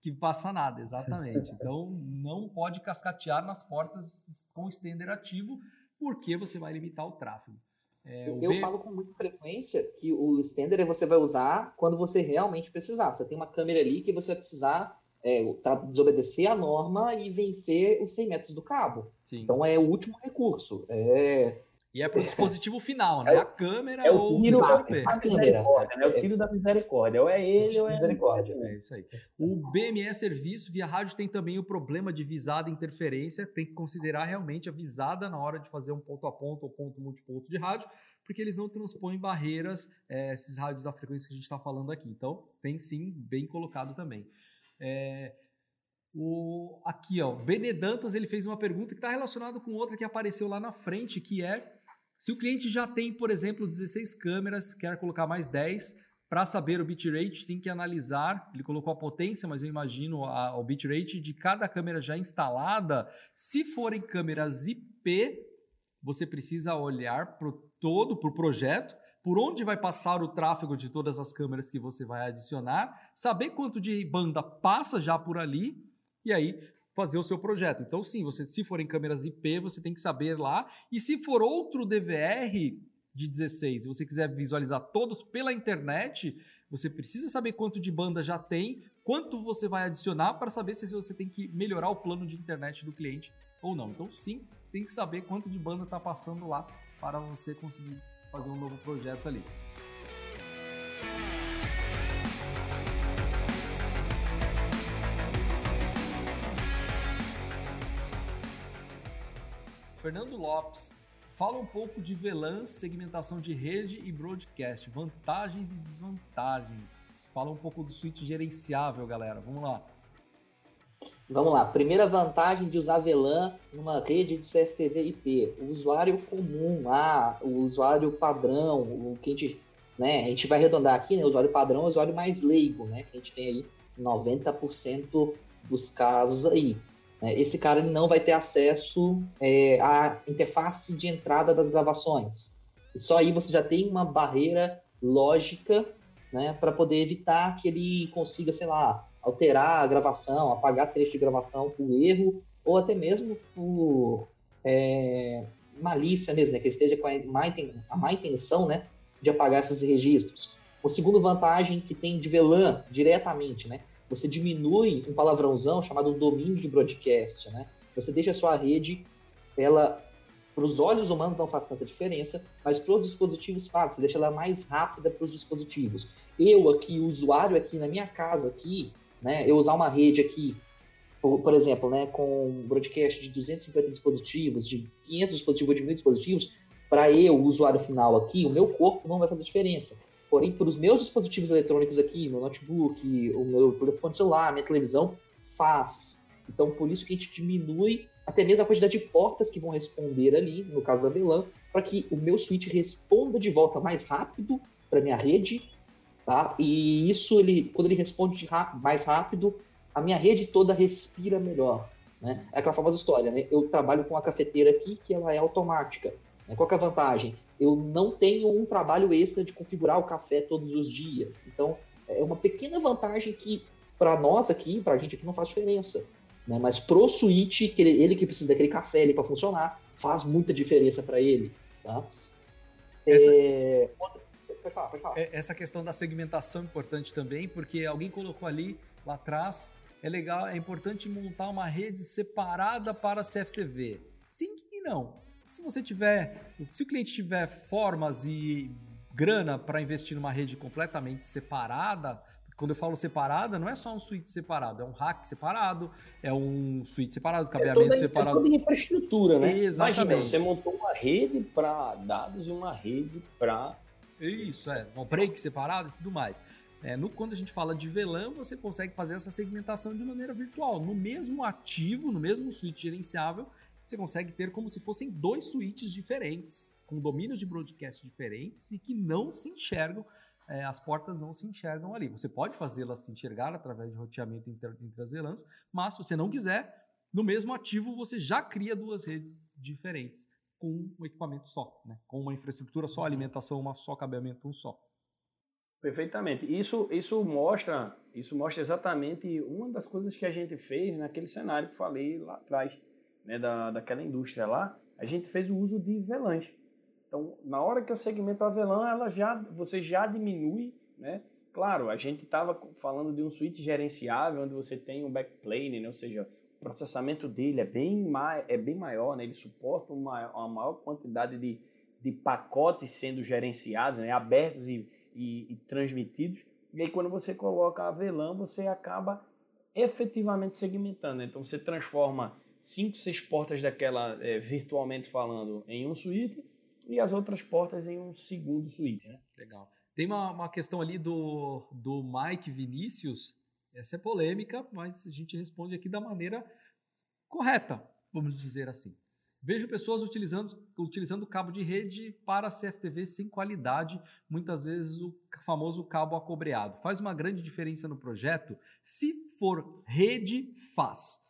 que passa nada, exatamente. Então não pode cascatear nas portas com extender ativo porque você vai limitar o tráfego. É, eu B... falo com muita frequência que o extender você vai usar quando você realmente precisar. Você tem uma câmera ali que você vai precisar é, desobedecer a norma e vencer os 100 metros do cabo. Sim. Então é o último recurso. É, e é para o dispositivo final, né? É, a câmera é o ou tiro da, a câmera. Né? É o tiro da misericórdia. Ou é ele ou é misericórdia. É isso aí. O BME Serviço via rádio tem também o problema de visada e interferência. Tem que considerar realmente a visada na hora de fazer um ponto a ponto ou ponto multiponto de rádio, porque eles não transpõem barreiras, é, esses rádios da frequência que a gente está falando aqui. Então, tem sim, bem colocado também. É, o, aqui, ó, o Benedantas ele fez uma pergunta que está relacionada com outra que apareceu lá na frente, que é se o cliente já tem, por exemplo, 16 câmeras, quer colocar mais 10, para saber o bitrate, tem que analisar. Ele colocou a potência, mas eu imagino a, o bitrate de cada câmera já instalada. Se forem câmeras IP, você precisa olhar para todo, para o projeto, por onde vai passar o tráfego de todas as câmeras que você vai adicionar, saber quanto de banda passa já por ali, e aí fazer o seu projeto. Então, sim, você se for em câmeras IP, você tem que saber lá. E se for outro DVR de 16 e você quiser visualizar todos pela internet, você precisa saber quanto de banda já tem, quanto você vai adicionar para saber se você tem que melhorar o plano de internet do cliente ou não. Então, sim, tem que saber quanto de banda está passando lá para você conseguir fazer um novo projeto ali. Fernando Lopes. Fala um pouco de VLAN, segmentação de rede e broadcast, vantagens e desvantagens. Fala um pouco do suíte gerenciável, galera. Vamos lá. Vamos lá. Primeira vantagem de usar VLAN numa rede de CFTV IP. O usuário comum, ah, o usuário padrão, o que a gente, né, a gente vai arredondar aqui, né, o usuário padrão é o usuário mais leigo, né, que a gente tem aí 90% dos casos aí. Né? Esse cara não vai ter acesso é, à interface de entrada das gravações. E só aí você já tem uma barreira lógica né, para poder evitar que ele consiga, sei lá, alterar a gravação, apagar trecho de gravação por erro, ou até mesmo por é, malícia mesmo, né? Que esteja com a má, a má intenção, né? De apagar esses registros. O segundo vantagem que tem de VLAN diretamente, né? Você diminui um palavrãozão chamado domínio de broadcast, né? Você deixa a sua rede, ela para os olhos humanos não faz tanta diferença, mas para os dispositivos faz, você deixa ela mais rápida para os dispositivos. Eu aqui, o usuário aqui na minha casa aqui, né, eu usar uma rede aqui, por, por exemplo, né, com um broadcast de 250 dispositivos, de 500 dispositivos, de 1000 dispositivos, para eu, o usuário final aqui, o meu corpo não vai fazer diferença. Porém, para os meus dispositivos eletrônicos aqui, meu notebook, o meu telefone celular, minha televisão, faz. Então, por isso que a gente diminui até mesmo a quantidade de portas que vão responder ali, no caso da VLAN, para que o meu switch responda de volta mais rápido para minha rede, tá? E isso, ele, quando ele responde mais rápido, a minha rede toda respira melhor, né? É aquela famosa história, né? Eu trabalho com a cafeteira aqui, que ela é automática. Né? Qual é a vantagem? Eu não tenho um trabalho extra de configurar o café todos os dias. Então, é uma pequena vantagem que, para nós aqui, para a gente aqui, não faz diferença. Né? Mas pro Switch, que ele, ele, que precisa daquele café ali para funcionar, faz muita diferença para ele. Tá? Essa... É... Pode falar, pode falar. É, essa questão da segmentação é importante também, porque alguém colocou ali, lá atrás, é legal, é importante montar uma rede separada para a CFTV. Sim e não. Se você tiver, se o cliente tiver formas e grana para investir numa rede completamente separada, quando eu falo separada, não é só um suíte separado, é um rack separado, é um suíte separado, cabeamento é toda, separado. É toda infraestrutura, né? Exatamente. Imagina, você montou uma rede para dados e uma rede para. Isso, é. Um break separado e tudo mais. É, no, quando a gente fala de VLAN, você consegue fazer essa segmentação de maneira virtual. No mesmo ativo, no mesmo suíte gerenciável, você consegue ter como se fossem dois suítes diferentes, com domínios de broadcast diferentes e que não se enxergam é, as portas não se enxergam ali. Você pode fazê-las se enxergar através de roteamento entre, entre as VLANs, mas se você não quiser, no mesmo ativo você já cria duas redes diferentes com um equipamento só, né? com uma infraestrutura só, alimentação uma só, cabeamento um só. Perfeitamente. Isso, isso mostra, isso mostra exatamente uma das coisas que a gente fez naquele cenário que falei lá atrás, né, da, daquela indústria lá. A gente fez o uso de VLANs. Então, na hora que eu segmento a VLAN, ela já, você já diminui, né? Claro, a gente estava falando de um switch gerenciável, onde você tem um backplane, né? ou seja, o processamento dele é bem, mai, é bem maior, né? ele suporta uma, uma maior quantidade de, de pacotes sendo gerenciados, né? abertos e, e, e transmitidos. E aí, quando você coloca a VLAN, você acaba efetivamente segmentando. Né? Então, você transforma cinco, seis portas daquela, é, virtualmente falando, em um switch e as outras portas em um segundo suíte. Né? Legal. Tem uma, uma questão ali do, do Mike Vinícius, essa é polêmica, mas a gente responde aqui da maneira correta, vamos dizer assim. Vejo pessoas utilizando, utilizando cabo de rede para CFTV sem qualidade, muitas vezes o famoso cabo acobreado. Faz uma grande diferença no projeto? Se for rede, faz.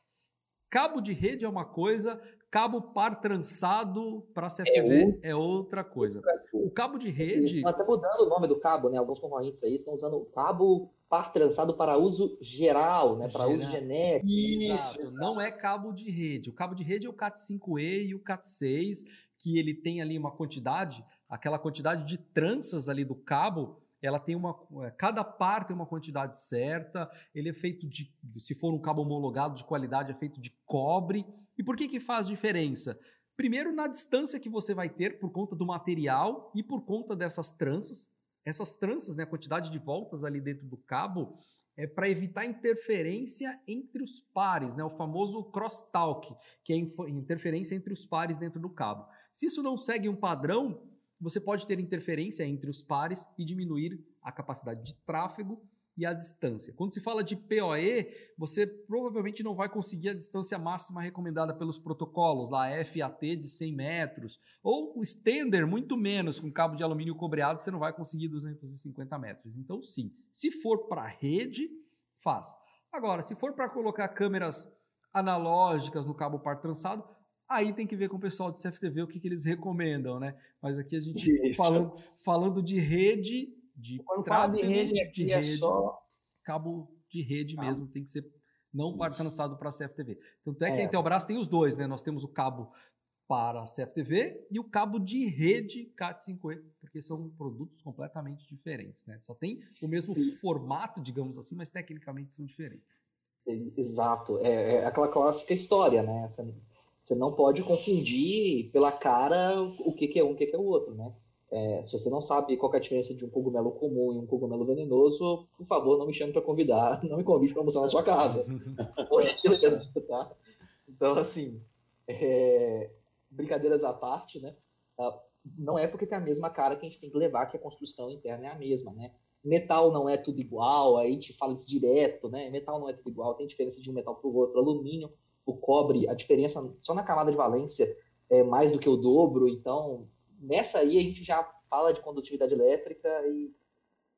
Cabo de rede é uma coisa, Cabo par trançado para CFTV é, é, outra coisa. O cabo de rede. Está mudando o nome do cabo, né? Alguns concorrentes aí estão usando cabo par trançado para uso geral, né? Para uso genérico. Isso, Exato. não é cabo de rede. O cabo de rede é o CAT5E e o CAT6, que ele tem ali uma quantidade, aquela quantidade de tranças ali do cabo ela tem uma. É, cada par tem uma quantidade certa, ele é feito de. Se for um cabo homologado de qualidade, é feito de cobre. E por que, que faz diferença? Primeiro, na distância que você vai ter por conta do material e por conta dessas tranças. Essas tranças, né, a quantidade de voltas ali dentro do cabo, é para evitar interferência entre os pares, né, o famoso crosstalk, que é interferência entre os pares dentro do cabo. Se isso não segue um padrão, você pode ter interferência entre os pares e diminuir a capacidade de tráfego e a distância. Quando se fala de PoE, você provavelmente não vai conseguir a distância máxima recomendada pelos protocolos, lá FAT de 100 metros, ou o extender muito menos, com cabo de alumínio cobreado, você não vai conseguir 250 metros. Então, sim, se for para rede, faz. Agora, se for para colocar câmeras analógicas no cabo par trançado, aí tem que ver com o pessoal de CFTV o que, que eles recomendam, né? Mas aqui a gente falando, falando de rede de Quando fala de rede, aqui de é rede, é só cabo de rede ah. mesmo, tem que ser não lançado para a CFTV. Tanto é que é. a Intelbras tem os dois, né? Nós temos o cabo para a CFTV e o cabo de rede CAT5E, porque são produtos completamente diferentes, né? Só tem o mesmo formato, digamos assim, mas tecnicamente são diferentes. Exato, é, é aquela clássica história, né? Você, você, não pode confundir pela cara o que, que é um e o que, que é o outro, né? É, se você não sabe qual é a diferença de um cogumelo comum e um cogumelo venenoso, por favor, não me chame para convidar, não me convide para almoçar na sua casa. Por gentileza, tá? Então, assim, é, brincadeiras à parte, né? Ah, não é porque tem a mesma cara que a gente tem que levar que a construção interna é a mesma, né? Metal não é tudo igual, a gente fala isso direto, né? Metal não é tudo igual, tem diferença de um metal para o outro. Alumínio, o cobre, a diferença só na camada de valência é mais do que o dobro, então nessa aí a gente já fala de condutividade elétrica e,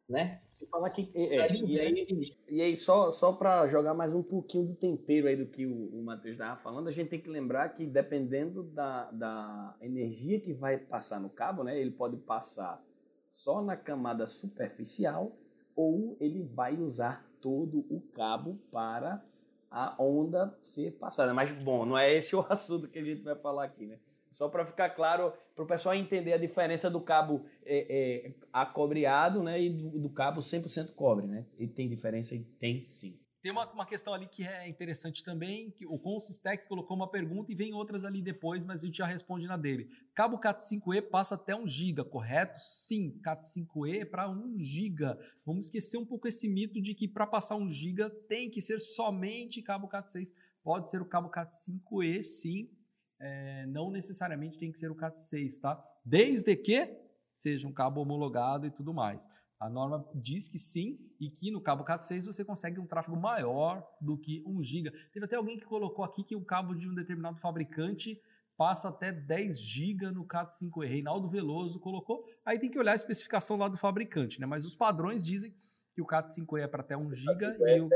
né? falar que é, é, e, aí, e aí só só para jogar mais um pouquinho do tempero aí do que o, o Matheus estava falando, a gente tem que lembrar que dependendo da, da energia que vai passar no cabo, né, ele pode passar só na camada superficial ou ele vai usar todo o cabo para a onda ser passada. Mas bom, não é esse o assunto que a gente vai falar aqui, né? Só para ficar claro, para o pessoal entender a diferença do cabo é, é, acobreado né, e do, do cabo 100% cobre. Né? E tem diferença tem sim. Tem uma, uma questão ali que é interessante também, que o Consistec colocou uma pergunta e vem outras ali depois, mas a gente já responde na dele. Cabo Cat5e passa até 1 GB, correto? Sim, Cat5e é para 1 GB. Vamos esquecer um pouco esse mito de que para passar 1 GB tem que ser somente cabo Cat6. Pode ser o cabo Cat5e, sim, é, não necessariamente tem que ser o CAT6, tá? Desde que seja um cabo homologado e tudo mais. A norma diz que sim e que no cabo CAT6 você consegue um tráfego maior do que 1 GB. Teve até alguém que colocou aqui que o cabo de um determinado fabricante passa até 10 GB no CAT5E. Reinaldo Veloso colocou. Aí tem que olhar a especificação lá do fabricante, né? Mas os padrões dizem que o CAT5E é para até 1 GB é e, o,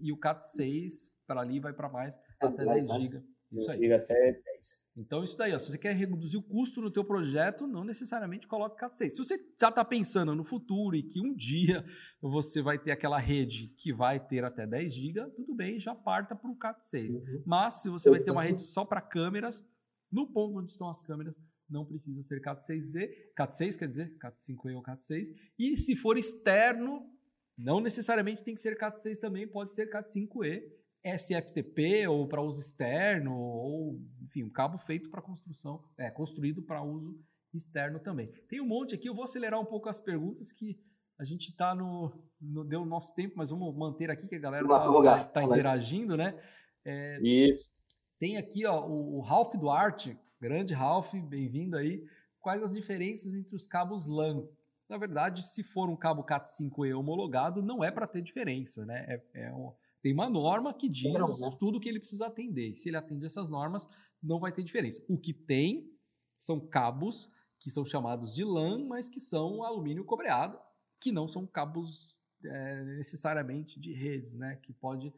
e o CAT6 para ali vai para mais, até 10 GB. Isso aí. até 10. Então, isso daí, ó, se você quer reduzir o custo no teu projeto, não necessariamente coloque CAT6. Se você já está pensando no futuro e que um dia você vai ter aquela rede que vai ter até 10 GB, tudo bem, já parta para o CAT6. Uhum. Mas, se você vai ter uma rede só para câmeras, no ponto onde estão as câmeras, não precisa ser CAT6Z, CAT6 quer dizer, CAT5E ou CAT6. E se for externo, não necessariamente tem que ser CAT6 também, pode ser CAT5E SFTP ou para uso externo, ou enfim, um cabo feito para construção, é, construído para uso externo também. Tem um monte aqui, eu vou acelerar um pouco as perguntas que a gente está no, no. Deu o nosso tempo, mas vamos manter aqui que a galera está tá, tá interagindo, né? É, Isso. Tem aqui ó, o, o Ralph Duarte, grande Ralph, bem-vindo aí. Quais as diferenças entre os cabos LAN? Na verdade, se for um cabo CAT5E homologado, não é para ter diferença, né? É, é um, tem uma norma que diz tudo que ele precisa atender. Se ele atende essas normas, não vai ter diferença. O que tem são cabos que são chamados de LAN, mas que são alumínio cobreado, que não são cabos é, necessariamente de redes, né? Que pode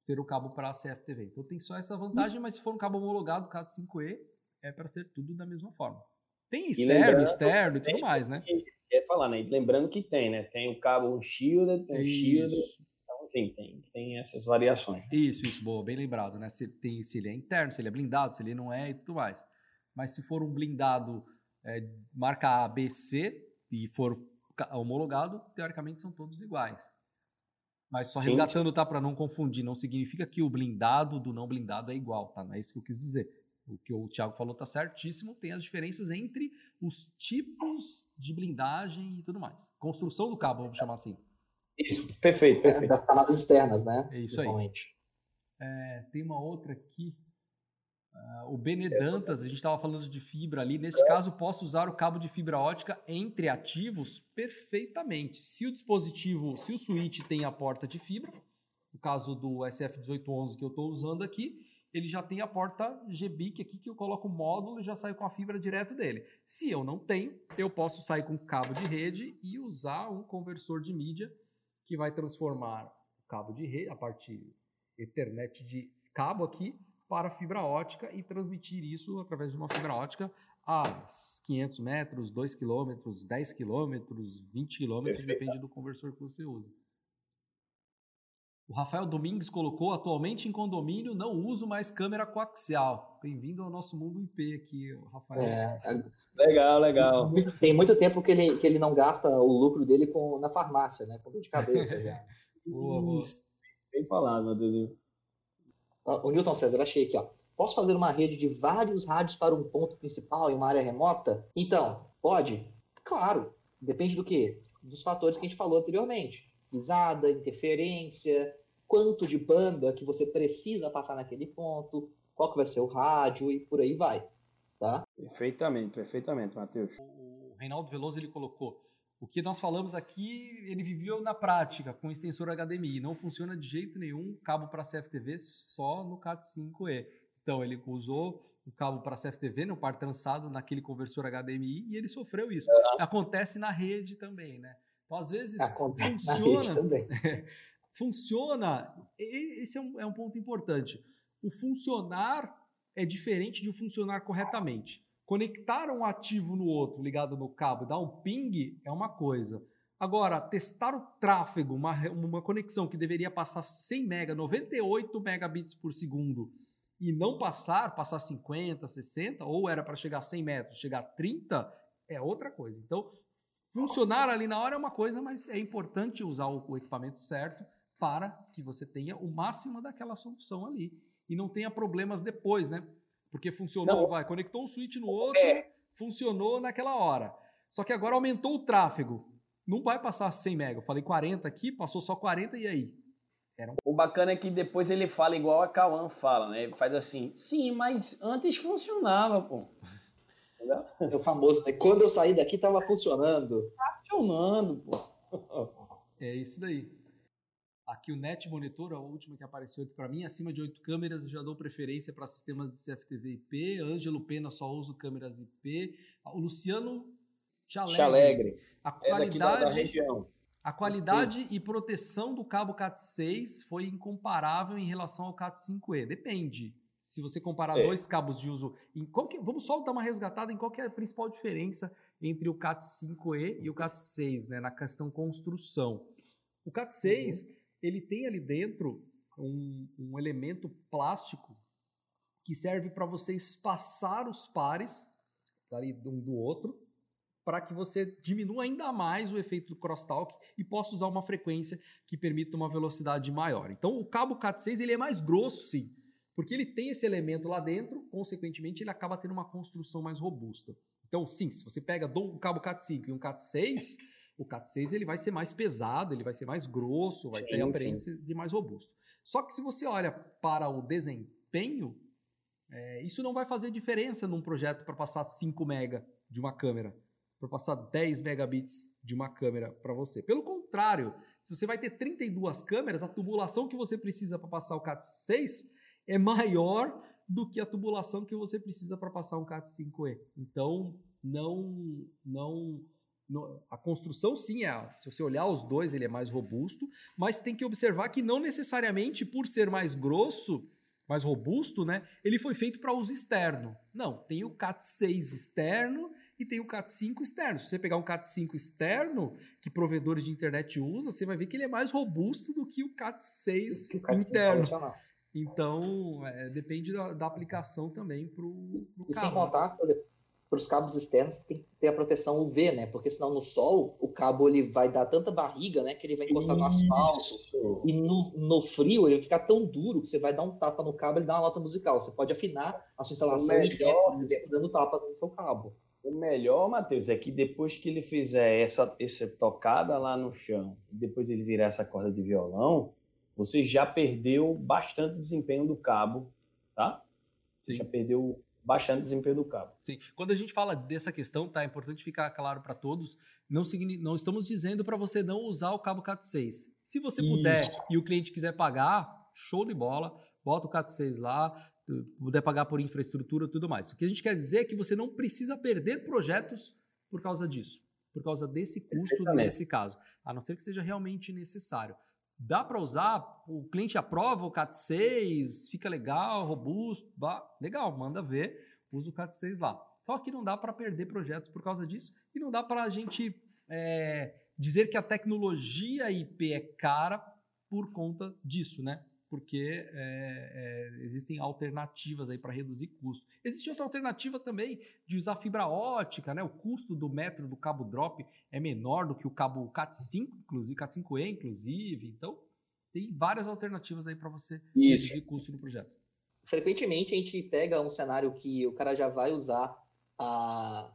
ser o cabo para a CFTV. Então tem só essa vantagem, mas se for um cabo homologado, CAT5E, é para ser tudo da mesma forma. Tem externo, externo e tudo mais, né? Quer falar, né? Lembrando que tem, né? Tem o cabo shielded, tem o shielded enfim, tem, tem essas variações. Isso, isso, boa, bem lembrado, né? Se, tem, se ele é interno, se ele é blindado, se ele não é e tudo mais. Mas se for um blindado é, marca A, B, C e for homologado, teoricamente são todos iguais. Mas só resgatando, tá? Para não confundir, não significa que o blindado do não blindado é igual, tá? Não é isso que eu quis dizer. O que o Thiago falou tá certíssimo, tem as diferenças entre os tipos de blindagem e tudo mais. Construção do cabo, vamos chamar assim. Isso, perfeito, perfeito. É, das camadas externas, né? É isso aí. É, tem uma outra aqui. Uh, o Benedantas, a gente estava falando de fibra ali. Neste caso, posso usar o cabo de fibra ótica entre ativos perfeitamente. Se o dispositivo, se o switch tem a porta de fibra, no caso do SF1811 que eu estou usando aqui, ele já tem a porta GBIC aqui que eu coloco o módulo e já saio com a fibra direto dele. Se eu não tenho, eu posso sair com cabo de rede e usar um conversor de mídia que vai transformar o cabo de rede, a parte Ethernet de cabo aqui, para fibra ótica e transmitir isso através de uma fibra ótica a 500 metros, 2 quilômetros, 10 quilômetros, 20 quilômetros, depende do conversor que você usa. O Rafael Domingues colocou, atualmente em condomínio, não uso mais câmera coaxial. Bem-vindo ao nosso mundo IP aqui, Rafael. É, é, legal, legal. Tem muito tempo que ele, que ele não gasta o lucro dele com, na farmácia, né? Com dor de cabeça já. boa, boa. Bem falado, Matheusinho. O Newton César, achei aqui, ó. Posso fazer uma rede de vários rádios para um ponto principal em uma área remota? Então, pode? Claro. Depende do quê? Dos fatores que a gente falou anteriormente pisada, interferência, quanto de banda que você precisa passar naquele ponto, qual que vai ser o rádio e por aí vai. Tá? Perfeitamente, perfeitamente, Matheus. O Reinaldo Veloso ele colocou o que nós falamos aqui, ele viveu na prática com extensor HDMI. Não funciona de jeito nenhum cabo para CFTV só no CAT5E. Então ele usou o cabo para CFTV no par trançado naquele conversor HDMI e ele sofreu isso. Acontece na rede também, né? Então, às vezes, funciona. funciona. Esse é um, é um ponto importante. O funcionar é diferente de funcionar corretamente. Conectar um ativo no outro ligado no cabo e dar um ping é uma coisa. Agora, testar o tráfego, uma, uma conexão que deveria passar 100 mega, 98 megabits por segundo, e não passar, passar 50, 60, ou era para chegar a 100 metros, chegar a 30, é outra coisa. Então, Funcionar ali na hora é uma coisa, mas é importante usar o equipamento certo para que você tenha o máximo daquela solução ali e não tenha problemas depois, né? Porque funcionou, não. vai, conectou um switch no outro, é. funcionou naquela hora. Só que agora aumentou o tráfego. Não vai passar 100 mega. Eu falei 40 aqui, passou só 40 e aí? Um... O bacana é que depois ele fala igual a Cauã fala, né? Ele faz assim, sim, mas antes funcionava, pô. É o famoso, né? Quando eu saí daqui tava funcionando. Tá funcionando, pô. É isso daí. Aqui o Net Monitor, a última que apareceu aqui para mim, acima de 8 câmeras eu já dou preferência para sistemas de CFTV IP. Ângelo Pena só uso câmeras IP. O Luciano Chalegre. Chalegre. A qualidade, é da, da região. A qualidade e proteção do cabo CAT6 foi incomparável em relação ao CAT5E. Depende. Se você comparar é. dois cabos de uso, em que, vamos só dar uma resgatada em qual é a principal diferença entre o CAT5E e o CAT6, né, na questão construção. O CAT6, uhum. ele tem ali dentro um, um elemento plástico que serve para você espaçar os pares ali um do outro, para que você diminua ainda mais o efeito do crosstalk e possa usar uma frequência que permita uma velocidade maior. Então, o cabo CAT6 ele é mais grosso, sim, porque ele tem esse elemento lá dentro, consequentemente, ele acaba tendo uma construção mais robusta. Então, sim, se você pega um cabo CAT5 e um CAT6, o CAT6 ele vai ser mais pesado, ele vai ser mais grosso, vai sim, ter a aparência de mais robusto. Só que se você olha para o desempenho, é, isso não vai fazer diferença num projeto para passar 5 mega de uma câmera, para passar 10 megabits de uma câmera para você. Pelo contrário, se você vai ter 32 câmeras, a tubulação que você precisa para passar o CAT6 é maior do que a tubulação que você precisa para passar um CAT5E. Então, não, não, não, a construção sim é, se você olhar os dois, ele é mais robusto, mas tem que observar que não necessariamente por ser mais grosso, mais robusto, né, ele foi feito para uso externo. Não, tem o CAT6 externo e tem o CAT5 externo. Se você pegar um CAT5 externo, que provedores de internet usam, você vai ver que ele é mais robusto do que o CAT6 que o CAT interno. Então, é, depende da, da, aplicação também para o cabo. E sem contar, por exemplo, para os cabos externos tem que ter a proteção UV, né? Porque senão no sol o cabo ele vai dar tanta barriga, né? Que ele vai encostar Isso. no asfalto. E no, no frio ele vai ficar tão duro que você vai dar um tapa no cabo e ele dá uma nota musical. Você pode afinar a sua instalação melhor, por exemplo, dando tapas no seu cabo. O melhor, Matheus, é que depois que ele fizer essa, essa tocada lá no chão, depois ele virar essa corda de violão, você já perdeu bastante desempenho do cabo, tá? Sim. Já perdeu bastante desempenho do cabo. Sim. Quando a gente fala dessa questão, tá? É importante ficar claro para todos. Não, não estamos dizendo para você não usar o cabo CAT6. Se você Isso. puder e o cliente quiser pagar, show de bola, bota o CAT6 lá, puder pagar por infraestrutura e tudo mais. O que a gente quer dizer é que você não precisa perder projetos por causa disso, por causa desse custo nesse caso, a não ser que seja realmente necessário. Dá para usar, o cliente aprova o CAT6, fica legal, robusto, legal, manda ver, usa o CAT6 lá. Só que não dá para perder projetos por causa disso e não dá para a gente é, dizer que a tecnologia IP é cara por conta disso, né? Porque é, é, existem alternativas aí para reduzir custo. Existe outra alternativa também de usar fibra ótica, né? O custo do metro do cabo drop é menor do que o cabo Cat5, inclusive, Cat5e, inclusive. Então, tem várias alternativas aí para você Isso. reduzir custo no projeto. Frequentemente a gente pega um cenário que o cara já vai usar a,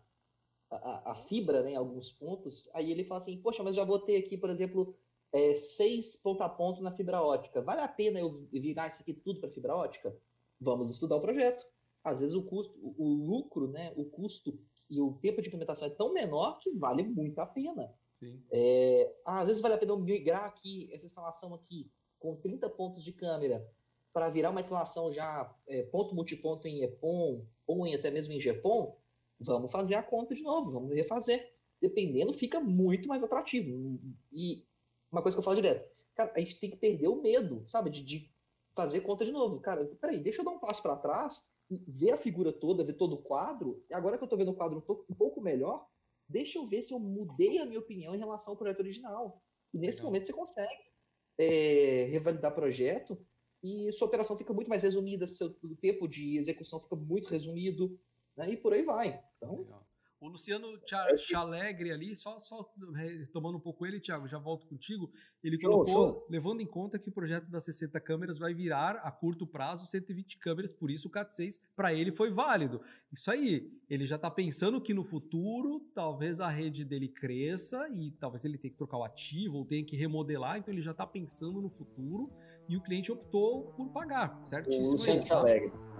a, a, fibra né, em alguns pontos, aí ele fala assim, poxa, mas já vou ter aqui, por exemplo, é, seis ponto a ponto na fibra ótica. Vale a pena eu virar isso aqui tudo para fibra ótica? Vamos estudar o projeto. Às vezes o custo, o, lucro, né, o custo e o tempo de implementação é tão menor que vale muito a pena. É, às vezes vale a pena eu migrar aqui essa instalação aqui com 30 pontos de câmera para virar uma instalação já é, ponto multiponto em EPON ou em, até mesmo em GPON. Vamos fazer a conta de novo, vamos refazer. Dependendo, fica muito mais atrativo. E uma coisa que eu falo direto, cara, a gente tem que perder o medo, sabe, de, de fazer conta de novo. Cara, peraí, deixa eu dar um passo para trás, ver a figura toda, ver todo o quadro, e agora que eu estou vendo o quadro um, pouco melhor, deixa eu ver se eu mudei a minha opinião em relação ao projeto original. E nesse Legal. momento você consegue é, revalidar projeto e sua operação fica muito mais resumida, seu tempo de execução fica muito resumido, né, e por aí vai. Então, Legal. O Luciano Chalegre ali, só, só tomando um pouco ele, Thiago, já volto contigo. Ele show, colocou, show. levando em conta que o projeto das 60 câmeras vai virar a curto prazo 120 câmeras, por isso o CAT 6 para ele foi válido. Isso aí, ele já está pensando que no futuro talvez a rede dele cresça e talvez ele tenha que trocar o ativo ou tenha que remodelar, então ele já está pensando no futuro e o cliente optou por pagar, certíssimo. O Luciano Chalegre. o, o,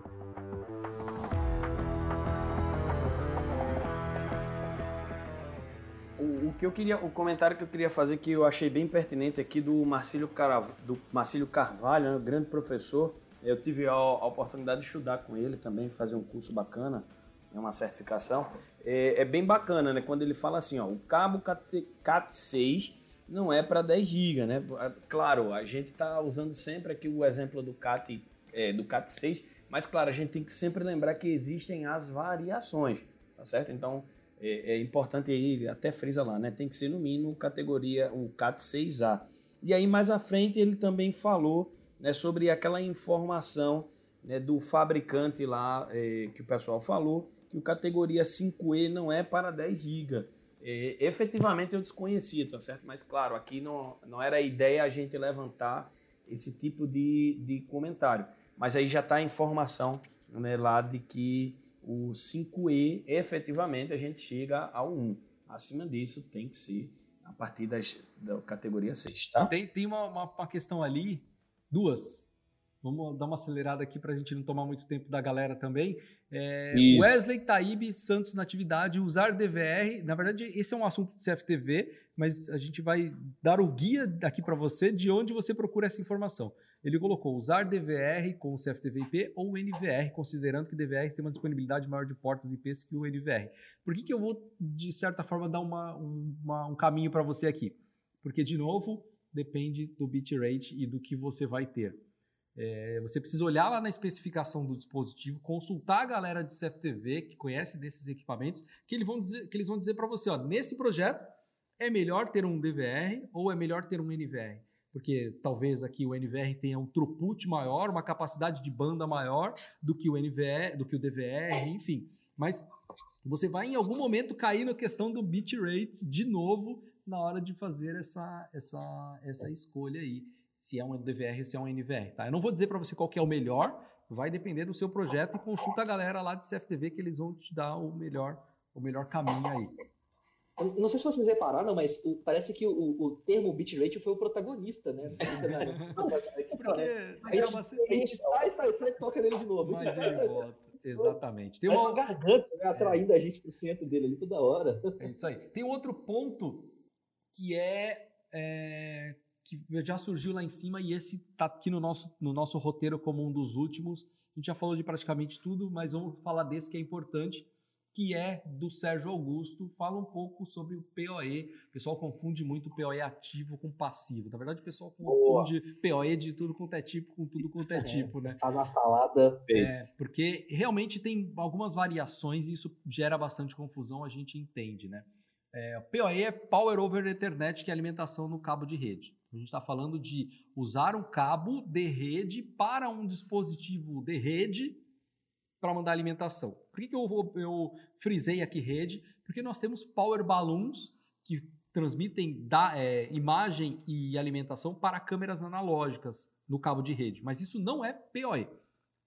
que eu queria, o comentário que eu queria fazer que eu achei bem pertinente aqui do Marcílio, Carvalho, do Marcílio Carvalho, né, grande professor. Eu tive a, a, oportunidade de estudar com ele também, fazer um curso bacana, né, uma certificação. É, é bem bacana, né? Quando ele fala assim, ó, o cabo CAT, CAT6 não é para 10 GB, né? Claro, a gente está usando sempre aqui o exemplo do CAT, é, do CAT6, mas claro, a gente tem que sempre lembrar que existem as variações, tá certo? Então, é, é, importante aí, até frisa lá, né? Tem que ser no mínimo categoria, o CAT 6A. E aí mais à frente ele também falou né, sobre aquela informação né, do fabricante lá é, que o pessoal falou, que o categoria 5E não é para 10 GB. É, efetivamente eu desconhecia, tá certo? Mas claro, aqui não, não era a ideia a gente levantar esse tipo de, de comentário. Mas aí já está a informação né, lá de que o 5E, efetivamente, a gente chega ao 1. Acima disso, tem que ser a partir das, da categoria 6, tá? Tem, tem uma, uma, uma questão ali, duas. Vamos dar uma acelerada aqui para a gente não tomar muito tempo da galera também. É, Wesley Taíbe Santos na atividade, usar DVR. Na verdade, esse é um assunto de CFTV, mas a gente vai dar o guia aqui para você de onde você procura essa informação. Ele colocou usar DVR com o CFTV-IP ou NVR, considerando que DVR tem uma disponibilidade maior de portas IPs que o NVR. Por que, que eu vou, de certa forma, dar uma, uma, um caminho para você aqui? Porque, de novo, depende do bitrate e do que você vai ter. É, você precisa olhar lá na especificação do dispositivo, consultar a galera de CFTV que conhece desses equipamentos, que eles vão dizer, que eles vão dizer para você, ó, nesse projeto é melhor ter um DVR ou é melhor ter um NVR porque talvez aqui o NVR tenha um throughput maior, uma capacidade de banda maior do que o NVR, do que o DVR, enfim. Mas você vai em algum momento cair na questão do bitrate de novo na hora de fazer essa, essa, essa escolha aí, se é um DVR ou se é um NVR, tá? Eu não vou dizer para você qual é o melhor, vai depender do seu projeto e consulta a galera lá de CFTV que eles vão te dar o melhor, o melhor caminho aí. Não sei se vocês repararam, mas o, parece que o, o termo bitrate foi o protagonista, né? Mas, Porque a gente, a gente sai, sai, sai e toca nele de novo. Mas ele volta. Exatamente. Tem uma garganta né, atraindo é. a gente pro centro dele ali toda hora. É isso aí. Tem outro ponto que é, é, que já surgiu lá em cima e esse tá aqui no nosso, no nosso roteiro como um dos últimos. A gente já falou de praticamente tudo, mas vamos falar desse que é importante que é do Sérgio Augusto. Fala um pouco sobre o POE. O pessoal confunde muito o POE ativo com passivo. Na verdade, o pessoal confunde Boa. POE de tudo quanto é tipo com tudo quanto é, é tipo, né? Tá na salada. É, porque realmente tem algumas variações e isso gera bastante confusão, a gente entende, né? É, o POE é Power over Ethernet, que é alimentação no cabo de rede. A gente está falando de usar um cabo de rede para um dispositivo de rede para mandar alimentação. Por que, que eu, vou, eu frisei aqui rede? Porque nós temos power balloons que transmitem da, é, imagem e alimentação para câmeras analógicas no cabo de rede. Mas isso não é PoE.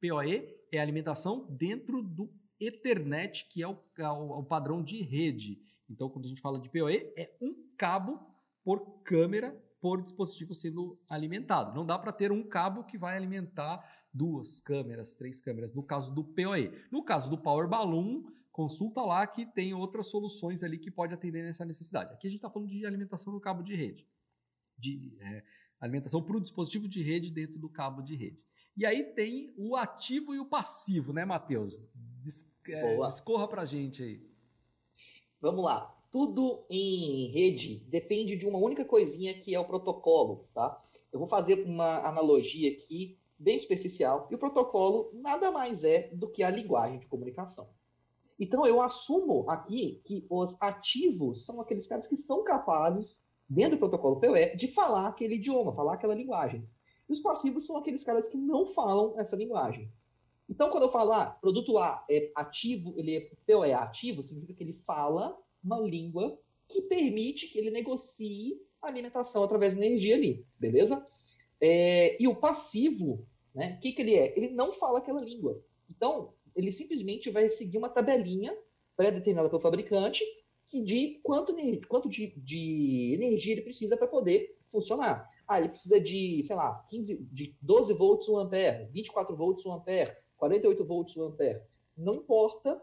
PoE é alimentação dentro do Ethernet, que é é o, o padrão de rede. Então, quando a gente fala de PoE, é um cabo por câmera por dispositivo sendo alimentado. Não dá para ter um cabo que vai alimentar duas câmeras, três câmeras, no caso do PoE. No caso do Power Balloon, consulta lá que tem outras soluções ali que pode atender nessa necessidade. Aqui a gente está falando de alimentação no cabo de rede. De é, alimentação para o dispositivo de rede dentro do cabo de rede. E aí tem o ativo e o passivo, né, Matheus? Des, é, discorra para a gente aí. Vamos lá tudo em rede depende de uma única coisinha que é o protocolo, tá? Eu vou fazer uma analogia aqui bem superficial e o protocolo nada mais é do que a linguagem de comunicação. Então eu assumo aqui que os ativos são aqueles caras que são capazes dentro do protocolo PoE de falar aquele idioma, falar aquela linguagem. E os passivos são aqueles caras que não falam essa linguagem. Então, quando eu falo, ah, produto A é ativo, ele é POE ativo, significa que ele fala uma língua que permite que ele negocie alimentação através da energia ali, beleza? É, e o passivo, né? O que, que ele é? Ele não fala aquela língua. Então, ele simplesmente vai seguir uma tabelinha pré-determinada pelo fabricante que de quanto, quanto de, de energia ele precisa para poder funcionar. Ah, ele precisa de, sei lá, 15, de 12 volts 1 ampere, 24 volts 1 ampere, 48 volts 1 ampere. Não importa,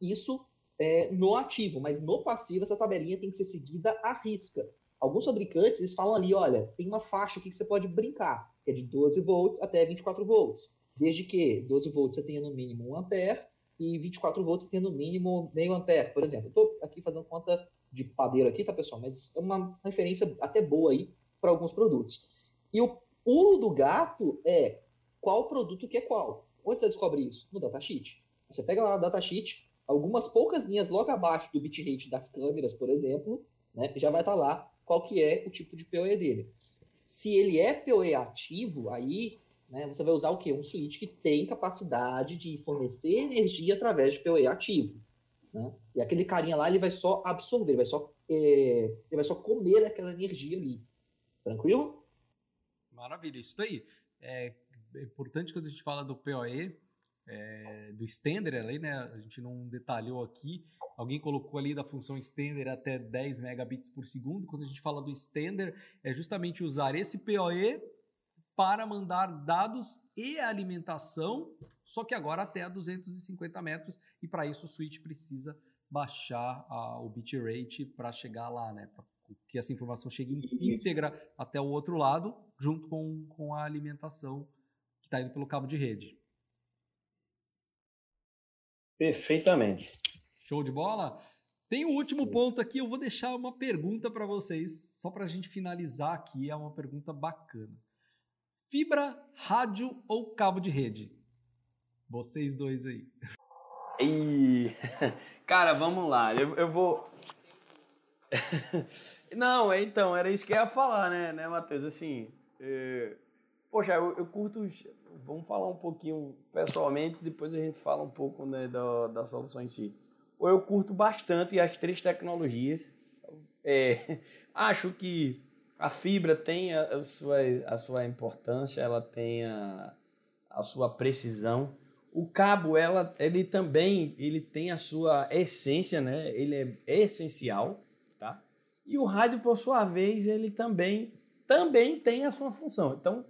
isso é, no ativo, mas no passivo essa tabelinha tem que ser seguida à risca. Alguns fabricantes eles falam ali, olha, tem uma faixa aqui que você pode brincar, que é de 12 volts até 24 volts, desde que 12 volts você tenha no mínimo 1 ampere e 24 volts você tenha no mínimo meio ampere, por exemplo. Estou aqui fazendo conta de padeiro aqui, tá pessoal? Mas é uma referência até boa aí para alguns produtos. E o pulo do gato é qual produto que é qual. Onde você descobre isso? No datasheet. Você pega lá no datasheet, algumas poucas linhas logo abaixo do bitrate das câmeras, por exemplo, né, já vai estar tá lá qual que é o tipo de PoE dele. Se ele é PoE ativo, aí né, você vai usar o quê? Um switch que tem capacidade de fornecer energia através de PoE ativo. Né? E aquele carinha lá, ele vai só absorver, ele vai só, é, ele vai só comer aquela energia ali. Tranquilo? Maravilha, isso aí. É, é importante quando a gente fala do PoE, é, do extender ali, né? A gente não detalhou aqui. Alguém colocou ali da função extender até 10 megabits por segundo. Quando a gente fala do extender, é justamente usar esse PoE para mandar dados e alimentação, só que agora até a 250 metros. E para isso o switch precisa baixar a, o bitrate para chegar lá, né? Para que essa informação chegue íntegra até o outro lado, junto com, com a alimentação que está indo pelo cabo de rede. Perfeitamente. Show de bola? Tem um último ponto aqui, eu vou deixar uma pergunta para vocês, só para a gente finalizar aqui, é uma pergunta bacana. Fibra, rádio ou cabo de rede? Vocês dois aí. E... Cara, vamos lá, eu, eu vou... Não, é, então, era isso que eu ia falar, né, né Matheus? Assim, é... poxa, eu, eu curto vamos falar um pouquinho pessoalmente, depois a gente fala um pouco né, da, da solução em si. Eu curto bastante as três tecnologias. É, acho que a fibra tem a, sua, a sua importância, ela tem a, a sua precisão. O cabo, ela, ele também ele tem a sua essência, né? ele é, é essencial. Tá? E o rádio, por sua vez, ele também, também tem a sua função. Então,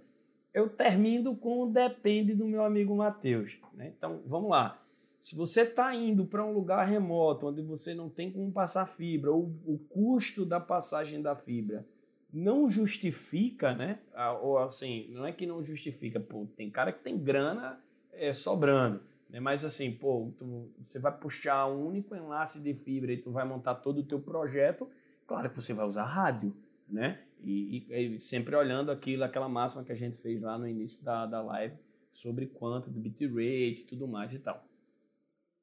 eu termino com depende do meu amigo Matheus. Né? Então, vamos lá. Se você está indo para um lugar remoto, onde você não tem como passar fibra, ou o custo da passagem da fibra não justifica, né? Ou assim, não é que não justifica, pô, tem cara que tem grana é, sobrando, né? Mas assim, pô, tu, você vai puxar um único enlace de fibra e tu vai montar todo o teu projeto, claro que você vai usar rádio, né? E, e, e, sempre olhando aquilo, aquela máxima que a gente fez lá no início da, da live sobre quanto do bitrate e tudo mais e tal.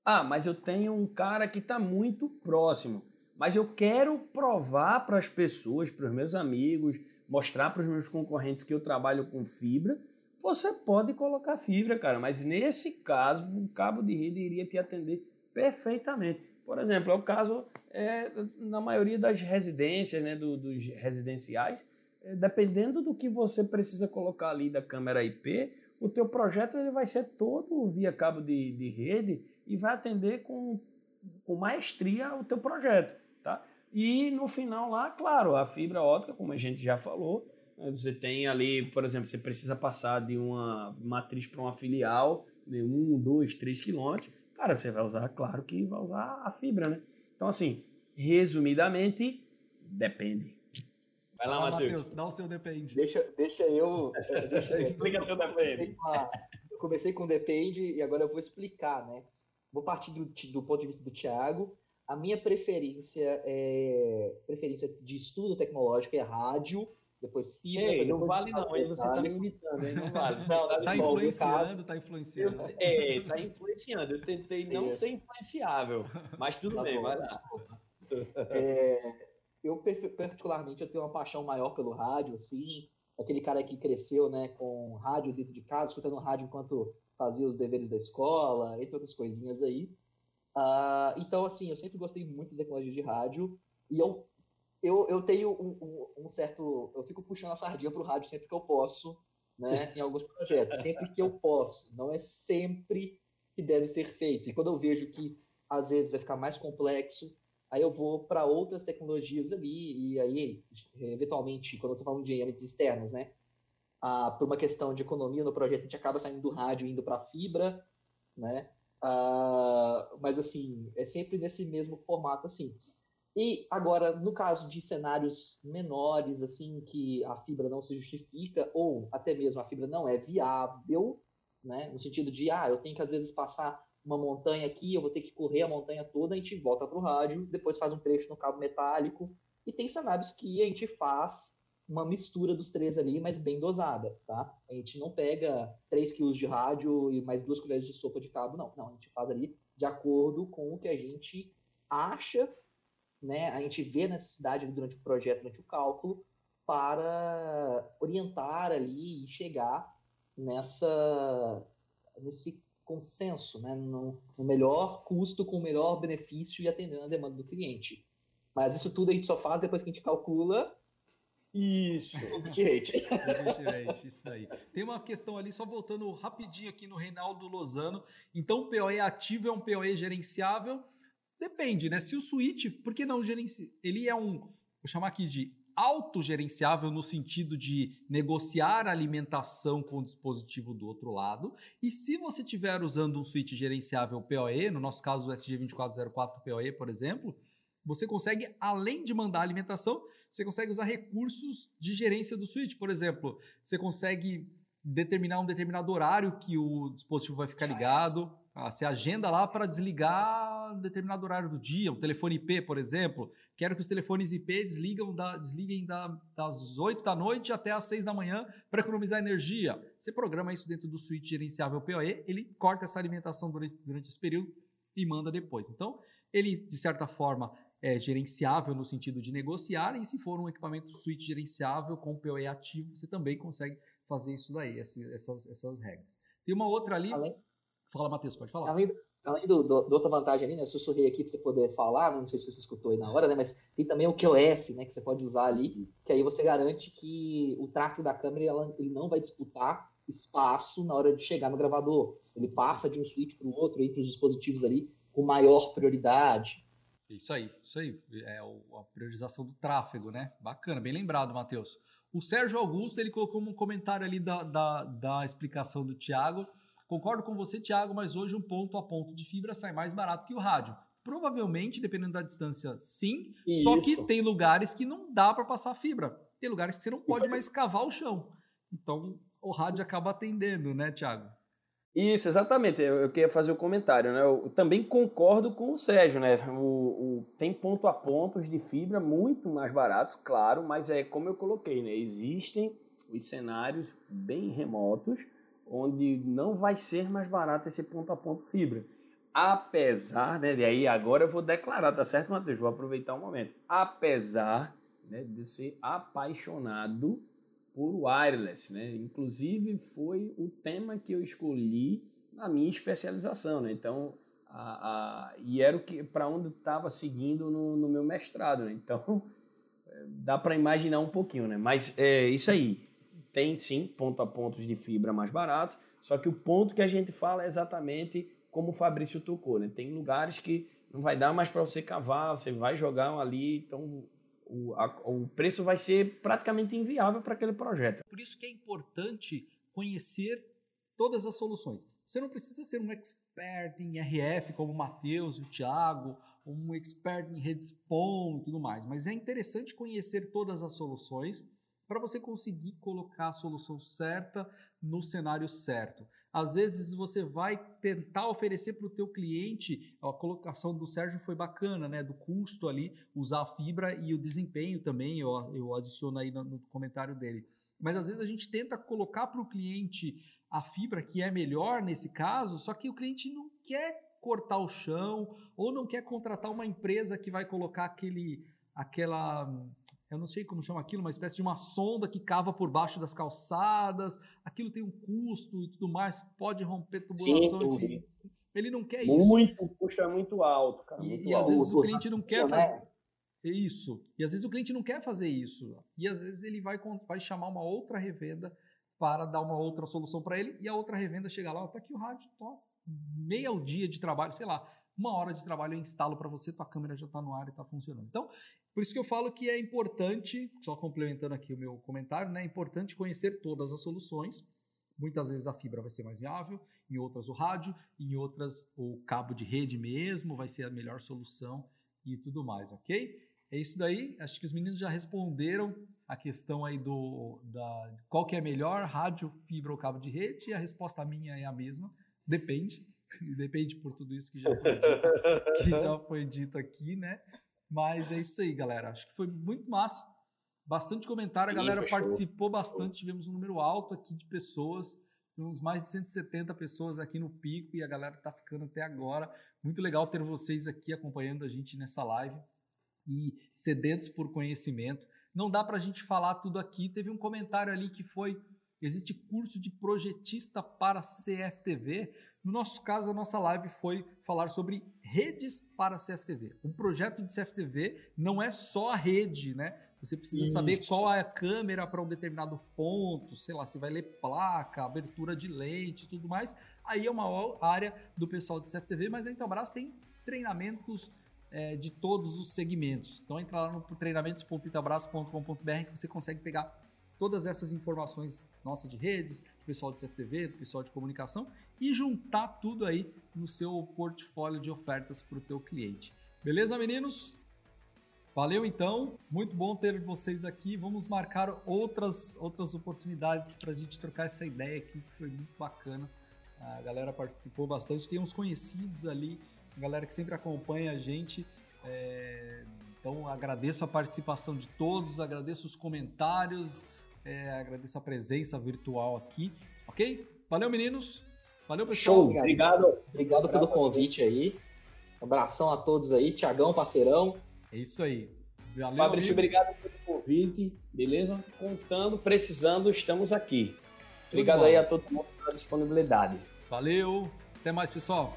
Ah, mas eu tenho um cara que está muito próximo, mas eu quero provar para as pessoas, para os meus amigos, mostrar para os meus concorrentes que eu trabalho com fibra, você pode colocar fibra, cara, mas nesse caso o cabo de rede iria te atender perfeitamente. Por exemplo, é o caso é, na maioria das residências, né, do, dos residenciais, é, dependendo do que você precisa colocar ali da câmera IP, o teu projeto ele vai ser todo via cabo de, de rede e vai atender com, com maestria o teu projeto, tá? E no final lá, claro, a fibra ótica, como a gente já falou, né, você tem ali, por exemplo, você precisa passar de uma matriz para uma filial, de um, dois, três quilômetros, cara, você vai usar, claro que vai usar a fibra, né? Então, assim, resumidamente, depende. Vai lá, Matheus. Dá o seu depende. Deixa, deixa eu. Deixa eu Explica teu depende. Eu comecei com depende e agora eu vou explicar, né? Vou partir do, do ponto de vista do Thiago. A minha preferência é preferência de estudo tecnológico é rádio, depois fibra. Ei, não vale não, aí você está me imitando, aí não vale. Não, tá, tá influenciando, tá influenciando. Eu, é, tá influenciando. Eu tentei não Isso. ser influenciável, mas tudo tá bem, bom, vai lá. É, eu particularmente eu tenho uma paixão maior pelo rádio, assim, aquele cara que cresceu, né, com rádio dentro de casa, escutando rádio enquanto fazia os deveres da escola, entre outras coisinhas aí. Uh, então, assim, eu sempre gostei muito de tecnologia de rádio e eu eu, eu tenho um, um, um, certo. Eu fico puxando a sardinha pro rádio sempre que eu posso, né? Em alguns projetos. Sempre que eu posso. Não é sempre que deve ser feito. E quando eu vejo que às vezes vai ficar mais complexo, aí eu vou para outras tecnologias ali, e aí, eventualmente, quando eu estou falando de âmbitos externos, né? Ah, por uma questão de economia no projeto, a gente acaba saindo do rádio indo para a fibra, né? Ah, mas assim, é sempre nesse mesmo formato assim. E agora, no caso de cenários menores, assim, que a fibra não se justifica, ou até mesmo a fibra não é viável, né? No sentido de, ah, eu tenho que às vezes passar uma montanha aqui, eu vou ter que correr a montanha toda, a gente volta para o rádio, depois faz um trecho no cabo metálico. E tem cenários que a gente faz uma mistura dos três ali, mas bem dosada, tá? A gente não pega 3 quilos de rádio e mais duas colheres de sopa de cabo, não. Não, a gente faz ali de acordo com o que a gente acha, né? A gente vê a necessidade durante o projeto, durante o cálculo, para orientar ali e chegar nessa nesse consenso, né, no, no melhor custo com o melhor benefício e atendendo a demanda do cliente. Mas isso tudo a gente só faz depois que a gente calcula isso. Rate. isso daí. Tem uma questão ali, só voltando rapidinho aqui no Reinaldo Lozano. Então, o POE ativo é um POE gerenciável? Depende, né? Se o switch, por que não gerenciar? Ele é um, vou chamar aqui de autogerenciável no sentido de negociar alimentação com o dispositivo do outro lado. E se você estiver usando um switch gerenciável PoE, no nosso caso o SG2404 PoE, por exemplo, você consegue, além de mandar alimentação, você consegue usar recursos de gerência do switch. Por exemplo, você consegue determinar um determinado horário que o dispositivo vai ficar ligado. Ah, você agenda lá para desligar um determinado horário do dia, um telefone IP, por exemplo. Quero que os telefones IP desligam da, desliguem da, das 8 da noite até as 6 da manhã para economizar energia. Você programa isso dentro do switch gerenciável PoE, ele corta essa alimentação durante, durante esse período e manda depois. Então, ele, de certa forma, é gerenciável no sentido de negociar, e se for um equipamento switch gerenciável com PoE ativo, você também consegue fazer isso daí, essas, essas regras. Tem uma outra ali. Além, Fala, Matheus, pode falar. Além, além do, do, do, outra vantagem ali, né? Eu sussurrei aqui para você poder falar, não sei se você escutou aí na hora, né? Mas tem também o QoS, né? Que você pode usar ali, que aí você garante que o tráfego da câmera ela, ele não vai disputar espaço na hora de chegar no gravador. Ele passa de um switch para o outro, entre os dispositivos ali, com maior prioridade. Isso aí, isso aí. É a priorização do tráfego, né? Bacana, bem lembrado, Matheus. O Sérgio Augusto, ele colocou um comentário ali da, da, da explicação do Tiago Concordo com você, Thiago, mas hoje um ponto a ponto de fibra sai mais barato que o rádio. Provavelmente, dependendo da distância, sim. Isso. Só que tem lugares que não dá para passar fibra. Tem lugares que você não pode mais cavar o chão. Então, o rádio acaba atendendo, né, Thiago? Isso, exatamente. Eu, eu queria fazer o um comentário, né? Eu também concordo com o Sérgio, né? O, o, tem ponto a pontos de fibra muito mais baratos, claro, mas é como eu coloquei, né? Existem os cenários bem remotos onde não vai ser mais barato esse ponto a ponto fibra. Apesar, né, e aí agora eu vou declarar, tá certo, Matheus? Vou aproveitar o um momento. Apesar né, de ser apaixonado por wireless, né? Inclusive foi o tema que eu escolhi na minha especialização, né? Então, a, a, e era o que para onde estava seguindo no, no, meu mestrado, né? Então, dá para imaginar um pouquinho, né? Mas é isso aí. Tem sim ponto a pontos de fibra mais baratos, só que o ponto que a gente fala é exatamente como o Fabrício tocou, né? Tem lugares que não vai dar mais para você cavar, você vai jogar ali, então o, a, o preço vai ser praticamente inviável para aquele projeto. Por isso que é importante conhecer todas as soluções. Você não precisa ser um expert em RF como o Matheus o Thiago, um expert em Redspon e tudo mais, mas é interessante conhecer todas as soluções para você conseguir colocar a solução certa no cenário certo. Às vezes você vai tentar oferecer para o teu cliente, a colocação do Sérgio foi bacana, né? Do custo ali, usar a fibra e o desempenho também, eu, eu adiciono aí no, no comentário dele. Mas às vezes a gente tenta colocar para o cliente a fibra que é melhor nesse caso, só que o cliente não quer cortar o chão ou não quer contratar uma empresa que vai colocar aquele aquela eu não sei como chama aquilo, uma espécie de uma sonda que cava por baixo das calçadas, aquilo tem um custo e tudo mais, pode romper tubulação, Sim, enfim. Ele não quer muito, isso. Muito, custo é muito alto, cara. E, muito e às vezes o cliente não quer fazer isso. E às vezes o cliente não quer fazer isso. E às vezes ele vai, vai chamar uma outra revenda para dar uma outra solução para ele, e a outra revenda chega lá, está aqui o rádio, top, meia dia de trabalho, sei lá, uma hora de trabalho eu instalo para você, tua câmera já está no ar e está funcionando. Então, por isso que eu falo que é importante, só complementando aqui o meu comentário, né, é importante conhecer todas as soluções. Muitas vezes a fibra vai ser mais viável, em outras o rádio, em outras o cabo de rede mesmo vai ser a melhor solução e tudo mais, ok? É isso daí. Acho que os meninos já responderam a questão aí do da qual que é melhor, rádio, fibra ou cabo de rede. E a resposta minha é a mesma. Depende. Depende por tudo isso que já foi dito, que já foi dito aqui, né? Mas é isso aí, galera. Acho que foi muito massa. Bastante comentário, a galera Sim, participou bastante. Tivemos um número alto aqui de pessoas. Temos mais de 170 pessoas aqui no pico e a galera tá ficando até agora. Muito legal ter vocês aqui acompanhando a gente nessa live e sedentos por conhecimento. Não dá para a gente falar tudo aqui. Teve um comentário ali que foi: existe curso de projetista para CFTV. No nosso caso, a nossa live foi falar sobre redes para CFTV. Um projeto de CFTV não é só a rede, né? Você precisa Isso. saber qual é a câmera para um determinado ponto, sei lá, se vai ler placa, abertura de lente e tudo mais. Aí é uma área do pessoal de CFTV, mas a Intelbras tem treinamentos é, de todos os segmentos. Então entra lá no treinamentos.intelbras.com.br que você consegue pegar todas essas informações nossa de redes, do pessoal de CFTV, do pessoal de comunicação e juntar tudo aí no seu portfólio de ofertas para o teu cliente. Beleza, meninos? Valeu então, muito bom ter vocês aqui. Vamos marcar outras outras oportunidades para a gente trocar essa ideia aqui que foi muito bacana. A galera participou bastante, tem uns conhecidos ali, a galera que sempre acompanha a gente. É... Então agradeço a participação de todos, agradeço os comentários, é, agradeço a presença virtual aqui, ok? Valeu, meninos. Valeu, pessoal. Show, obrigado. Obrigado pelo convite aí. Abração a todos aí. Tiagão, parceirão. É isso aí. Valeu, Fabrício, obrigado pelo convite, beleza? Contando, precisando, estamos aqui. Tudo obrigado bom. aí a todo mundo pela disponibilidade. Valeu. Até mais, pessoal.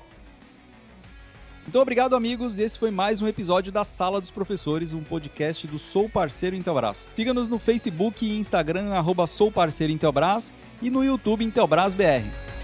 Então, obrigado, amigos. Esse foi mais um episódio da Sala dos Professores, um podcast do Sou Parceiro Intelbras. Siga-nos no Facebook e Instagram, arroba Sou Parceiro Intelbras, e no YouTube Intelbras BR.